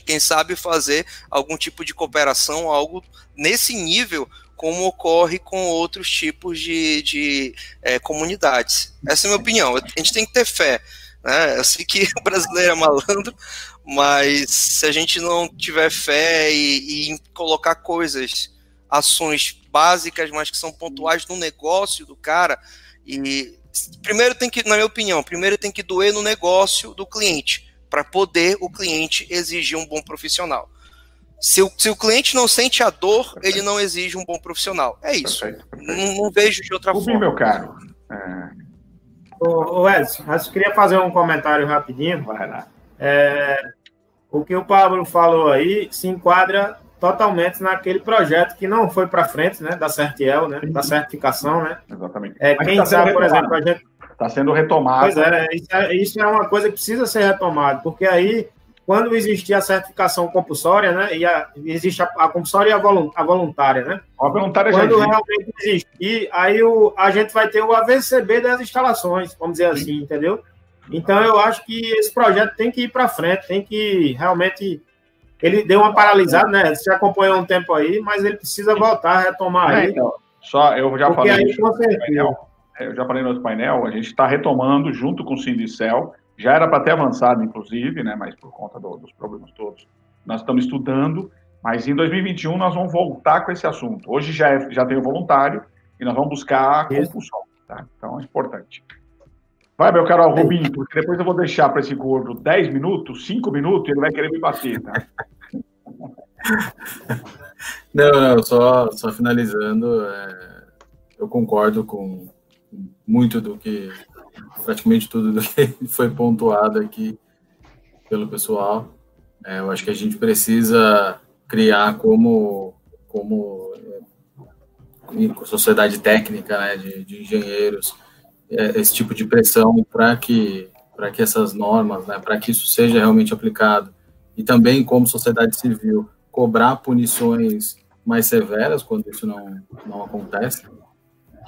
quem sabe fazer algum tipo de cooperação, algo nesse nível, como ocorre com outros tipos de, de é, comunidades. Essa é a minha opinião. A gente tem que ter fé Né? Eu sei que o brasileiro é malandro, mas se a gente não tiver fé e, e colocar coisas, ações básicas, mas que são pontuais no negócio do cara, e primeiro tem que, na minha opinião, primeiro tem que doer no negócio do cliente, para poder o cliente exigir um bom profissional. Se o, se o cliente não sente a dor, Perfeito. ele não exige um bom profissional. É isso. Perfeito, perfeito. Não, não, vejo de outra Rubim, forma. meu caro. É... Ô, Edson, eu queria fazer um comentário rapidinho. Vai lá. É, o que o Pablo falou aí se enquadra totalmente naquele projeto que não foi para frente, né, da Certiel, né, da certificação, né. Exatamente. É, quem tá sabe, por exemplo, a gente está sendo retomado. Pois é isso, é, isso é uma coisa que precisa ser retomada, porque aí quando existia a certificação compulsória, né, e a, existe a, a compulsória e a, a, voluntária, né? A voluntária quando já realmente existe, aí o, a gente vai ter o AVCB das instalações, vamos dizer assim, entendeu? Então eu acho que esse projeto tem que ir para frente, tem que realmente ele deu uma paralisada, né? Você acompanhou um tempo aí, mas ele precisa voltar, retomar é, aí. Então, só eu já falei aí, no painel, eu já falei no outro painel, a gente está retomando junto com o Sindicel já era para ter avançado, inclusive, né, mas por conta do, dos problemas todos, nós estamos estudando, mas em 2021 nós vamos voltar com esse assunto. Hoje já, é, já tem o voluntário e nós vamos buscar a compulsão, tá? Então é importante. Vai, meu caro Rubinho, porque depois eu vou deixar para esse gordo 10 minutos, 5 minutos, ele vai querer me bater, tá? Não, não, só, só finalizando, é, eu concordo com muito do que praticamente tudo que foi pontuado aqui pelo pessoal. É, eu acho que a gente precisa criar como, como é, sociedade técnica né, de, de engenheiros esse tipo de pressão para que para que essas normas, né, para que isso seja realmente aplicado e também como sociedade civil cobrar punições mais severas quando isso não, não acontece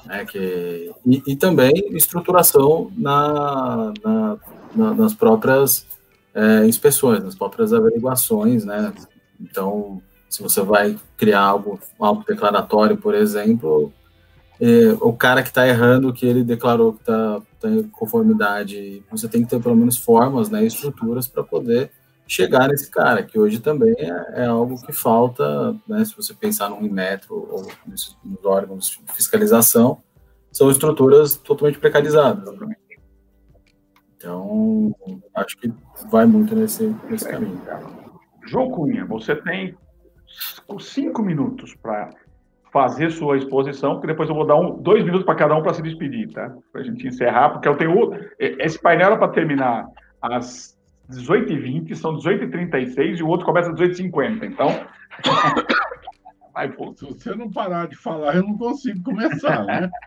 né, que, e, e também estruturação na, na, na, nas próprias é, inspeções, nas próprias averiguações, né? Então, se você vai criar algo, algo declaratório, por exemplo, é, o cara que está errando, que ele declarou que está tá em conformidade, você tem que ter pelo menos formas, né, estruturas para poder chegar nesse cara, que hoje também é, é, algo que falta, né, se você pensar no Inmetro ou nos, nos órgãos de fiscalização, são estruturas totalmente precarizadas. Então, acho que vai muito nesse, nesse caminho. João Cunha, você tem cinco minutos para fazer sua exposição, porque depois eu vou dar um, dois minutos para cada um para se despedir, tá? Para a gente encerrar, porque eu tenho. Esse painel era para terminar às 18h20, são 18h36 e o outro começa às 18h50. Então. Pô, se você não parar de falar, eu não consigo começar, né?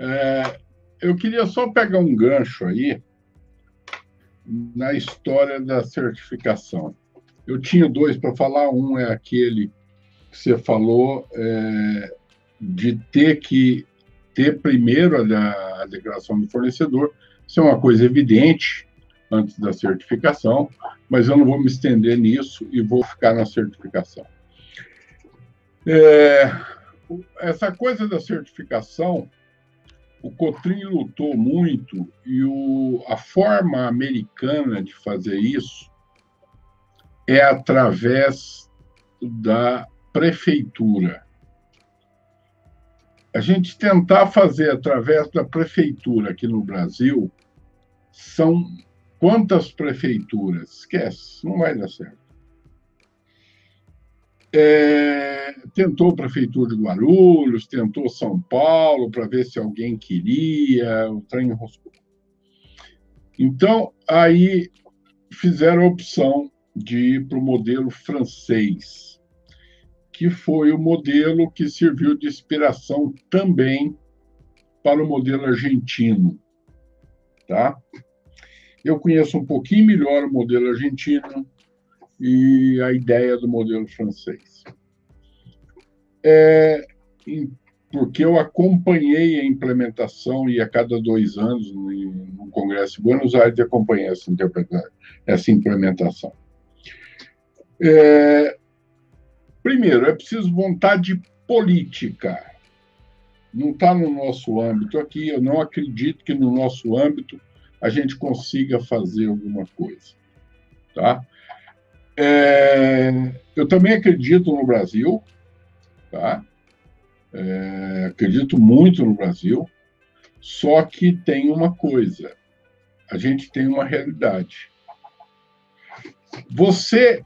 É, eu queria só pegar um gancho aí na história da certificação. Eu tinha dois para falar. Um é aquele que você falou é, de ter que ter primeiro a, a declaração do fornecedor. Isso é uma coisa evidente, antes da certificação, mas eu não vou me estender nisso e vou ficar na certificação. É, essa coisa da certificação, o Cotrim lutou muito e o, a forma americana de fazer isso é através da prefeitura. A gente tentar fazer através da prefeitura aqui no Brasil são Quantas prefeituras? Esquece, não vai dar certo. É, tentou a Prefeitura de Guarulhos, tentou São Paulo para ver se alguém queria, o trem enroscou. Então, aí fizeram a opção de ir para o modelo francês, que foi o modelo que serviu de inspiração também para o modelo argentino. Tá? Eu conheço um pouquinho melhor o modelo argentino e a ideia do modelo francês. É, porque eu acompanhei a implementação e a cada dois anos no Congresso de Buenos Aires acompanhei essa, essa implementação. É, primeiro, é preciso vontade política. Não está no nosso âmbito aqui. Eu não acredito que no nosso âmbito a gente consiga fazer alguma coisa. Tá? É, eu também acredito no Brasil, tá? É, acredito muito no Brasil, só que tem uma coisa: a gente tem uma realidade. Você.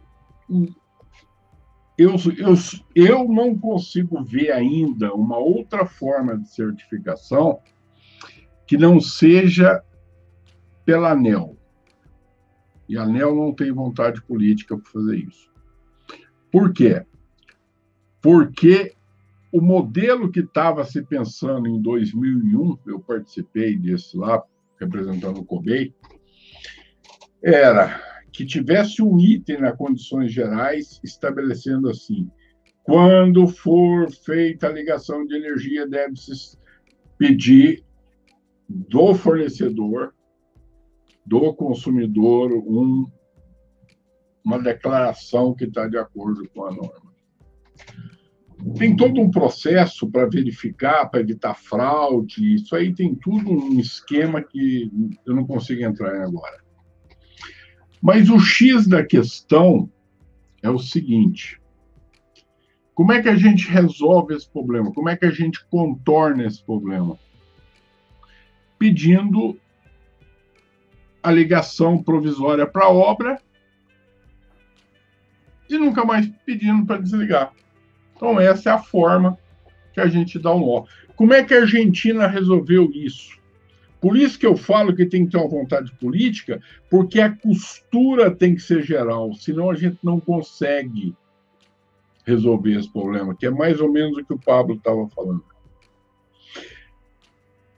Eu, eu, eu não consigo ver ainda uma outra forma de certificação que não seja pela ANEL. E a ANEL não tem vontade política para fazer isso. Por quê? Porque o modelo que estava se pensando em 2001, eu participei desse lá, representando o COBEI, era que tivesse um item nas condições gerais estabelecendo assim: quando for feita a ligação de energia, deve-se pedir do fornecedor, do consumidor, um, uma declaração que está de acordo com a norma. Tem todo um processo para verificar, para evitar fraude, isso aí tem tudo um esquema que eu não consigo entrar agora. Mas o X da questão é o seguinte: como é que a gente resolve esse problema? Como é que a gente contorna esse problema? Pedindo a ligação provisória para a obra e nunca mais pedindo para desligar. Então, essa é a forma que a gente dá um nó. Como é que a Argentina resolveu isso? Por isso que eu falo que tem que ter uma vontade política, porque a costura tem que ser geral, senão a gente não consegue resolver esse problema, que é mais ou menos o que o Pablo estava falando.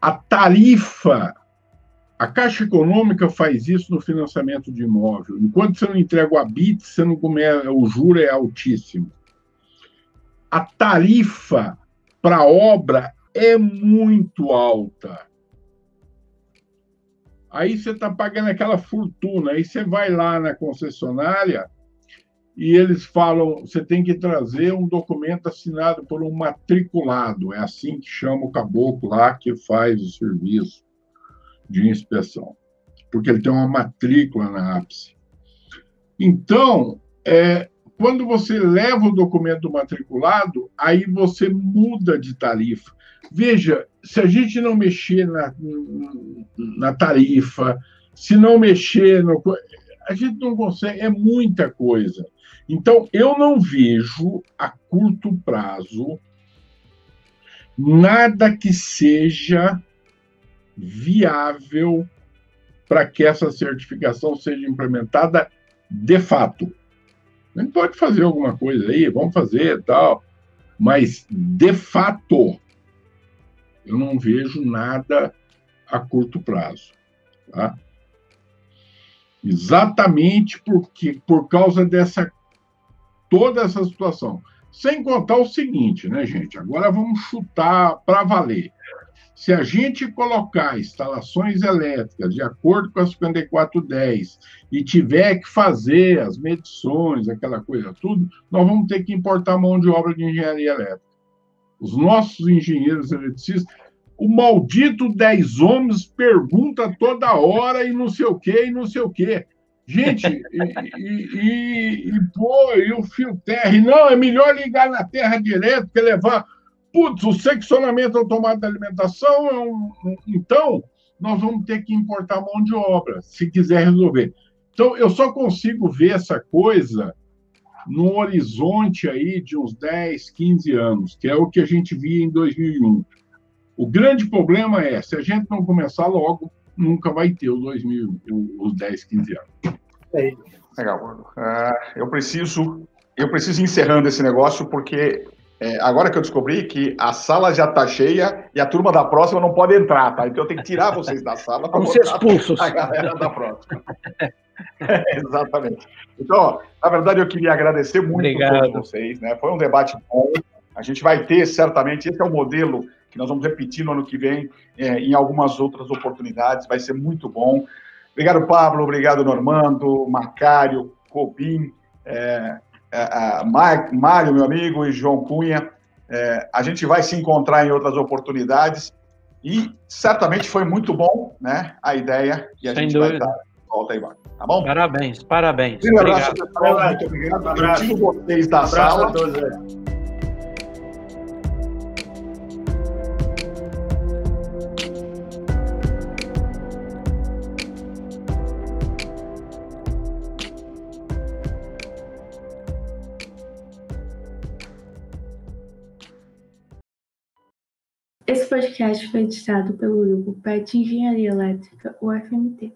A tarifa, a Caixa Econômica faz isso no financiamento de imóvel. Enquanto você não entrega o habite, você não come, o juro é altíssimo a tarifa para obra é muito alta. Aí você está pagando aquela fortuna, aí você vai lá na concessionária e eles falam, você tem que trazer um documento assinado por um matriculado, é assim que chama o caboclo lá que faz o serviço de inspeção, porque ele tem uma matrícula na ápice. Então, é, quando você leva o documento matriculado, aí você muda de tarifa. Veja, se a gente não mexer na, na tarifa, se não mexer no. A gente não consegue, é muita coisa. Então, eu não vejo a curto prazo nada que seja viável para que essa certificação seja implementada de fato. A gente pode fazer alguma coisa aí, vamos fazer tal, mas de fato eu não vejo nada a curto prazo, tá? Exatamente porque por causa dessa toda essa situação. Sem contar o seguinte, né, gente? Agora vamos chutar para valer. Se a gente colocar instalações elétricas de acordo com a 5410 e tiver que fazer as medições, aquela coisa tudo, nós vamos ter que importar mão de obra de engenharia elétrica. Os nossos engenheiros eletricistas, o maldito 10 homens pergunta toda hora e não sei o quê, e não sei o quê. Gente, e, e, e, e, pô, e o fio terra, e não, é melhor ligar na terra direto que levar Putz, o seccionamento automático da alimentação é um, um, Então, nós vamos ter que importar mão de obra, se quiser resolver. Então, eu só consigo ver essa coisa no horizonte aí de uns 10, 15 anos, que é o que a gente via em 2001. O grande problema é, se a gente não começar logo, nunca vai ter os 2000, os 10, 15 anos. Legal. Uh, eu preciso eu preciso ir encerrando esse negócio porque é, agora que eu descobri que a sala já está cheia e a turma da próxima não pode entrar, tá? Então eu tenho que tirar vocês da sala para ser expulsos. a galera da próxima. É, exatamente. Então, ó, na verdade, eu queria agradecer muito Obrigado. a todos vocês, né? Foi um debate bom. A gente vai ter, certamente, esse é o modelo que nós vamos repetir no ano que vem, é, em algumas outras oportunidades, vai ser muito bom. Obrigado, Pablo, obrigado, Normando, Macário, Cobim, é, é, Mário, meu amigo, e João Cunha. É, a gente vai se encontrar em outras oportunidades E certamente foi muito bom, né? A ideia que a Sem gente dúvida. vai dar volta aí, embaixo. Tá bom? Parabéns, parabéns. Um abraço, Obrigado. pessoal. Muito obrigado. Eu Abraço. tiro vocês da Um abraço a sala. todos Esse podcast foi editado pelo grupo PET Engenharia Elétrica, UFMT.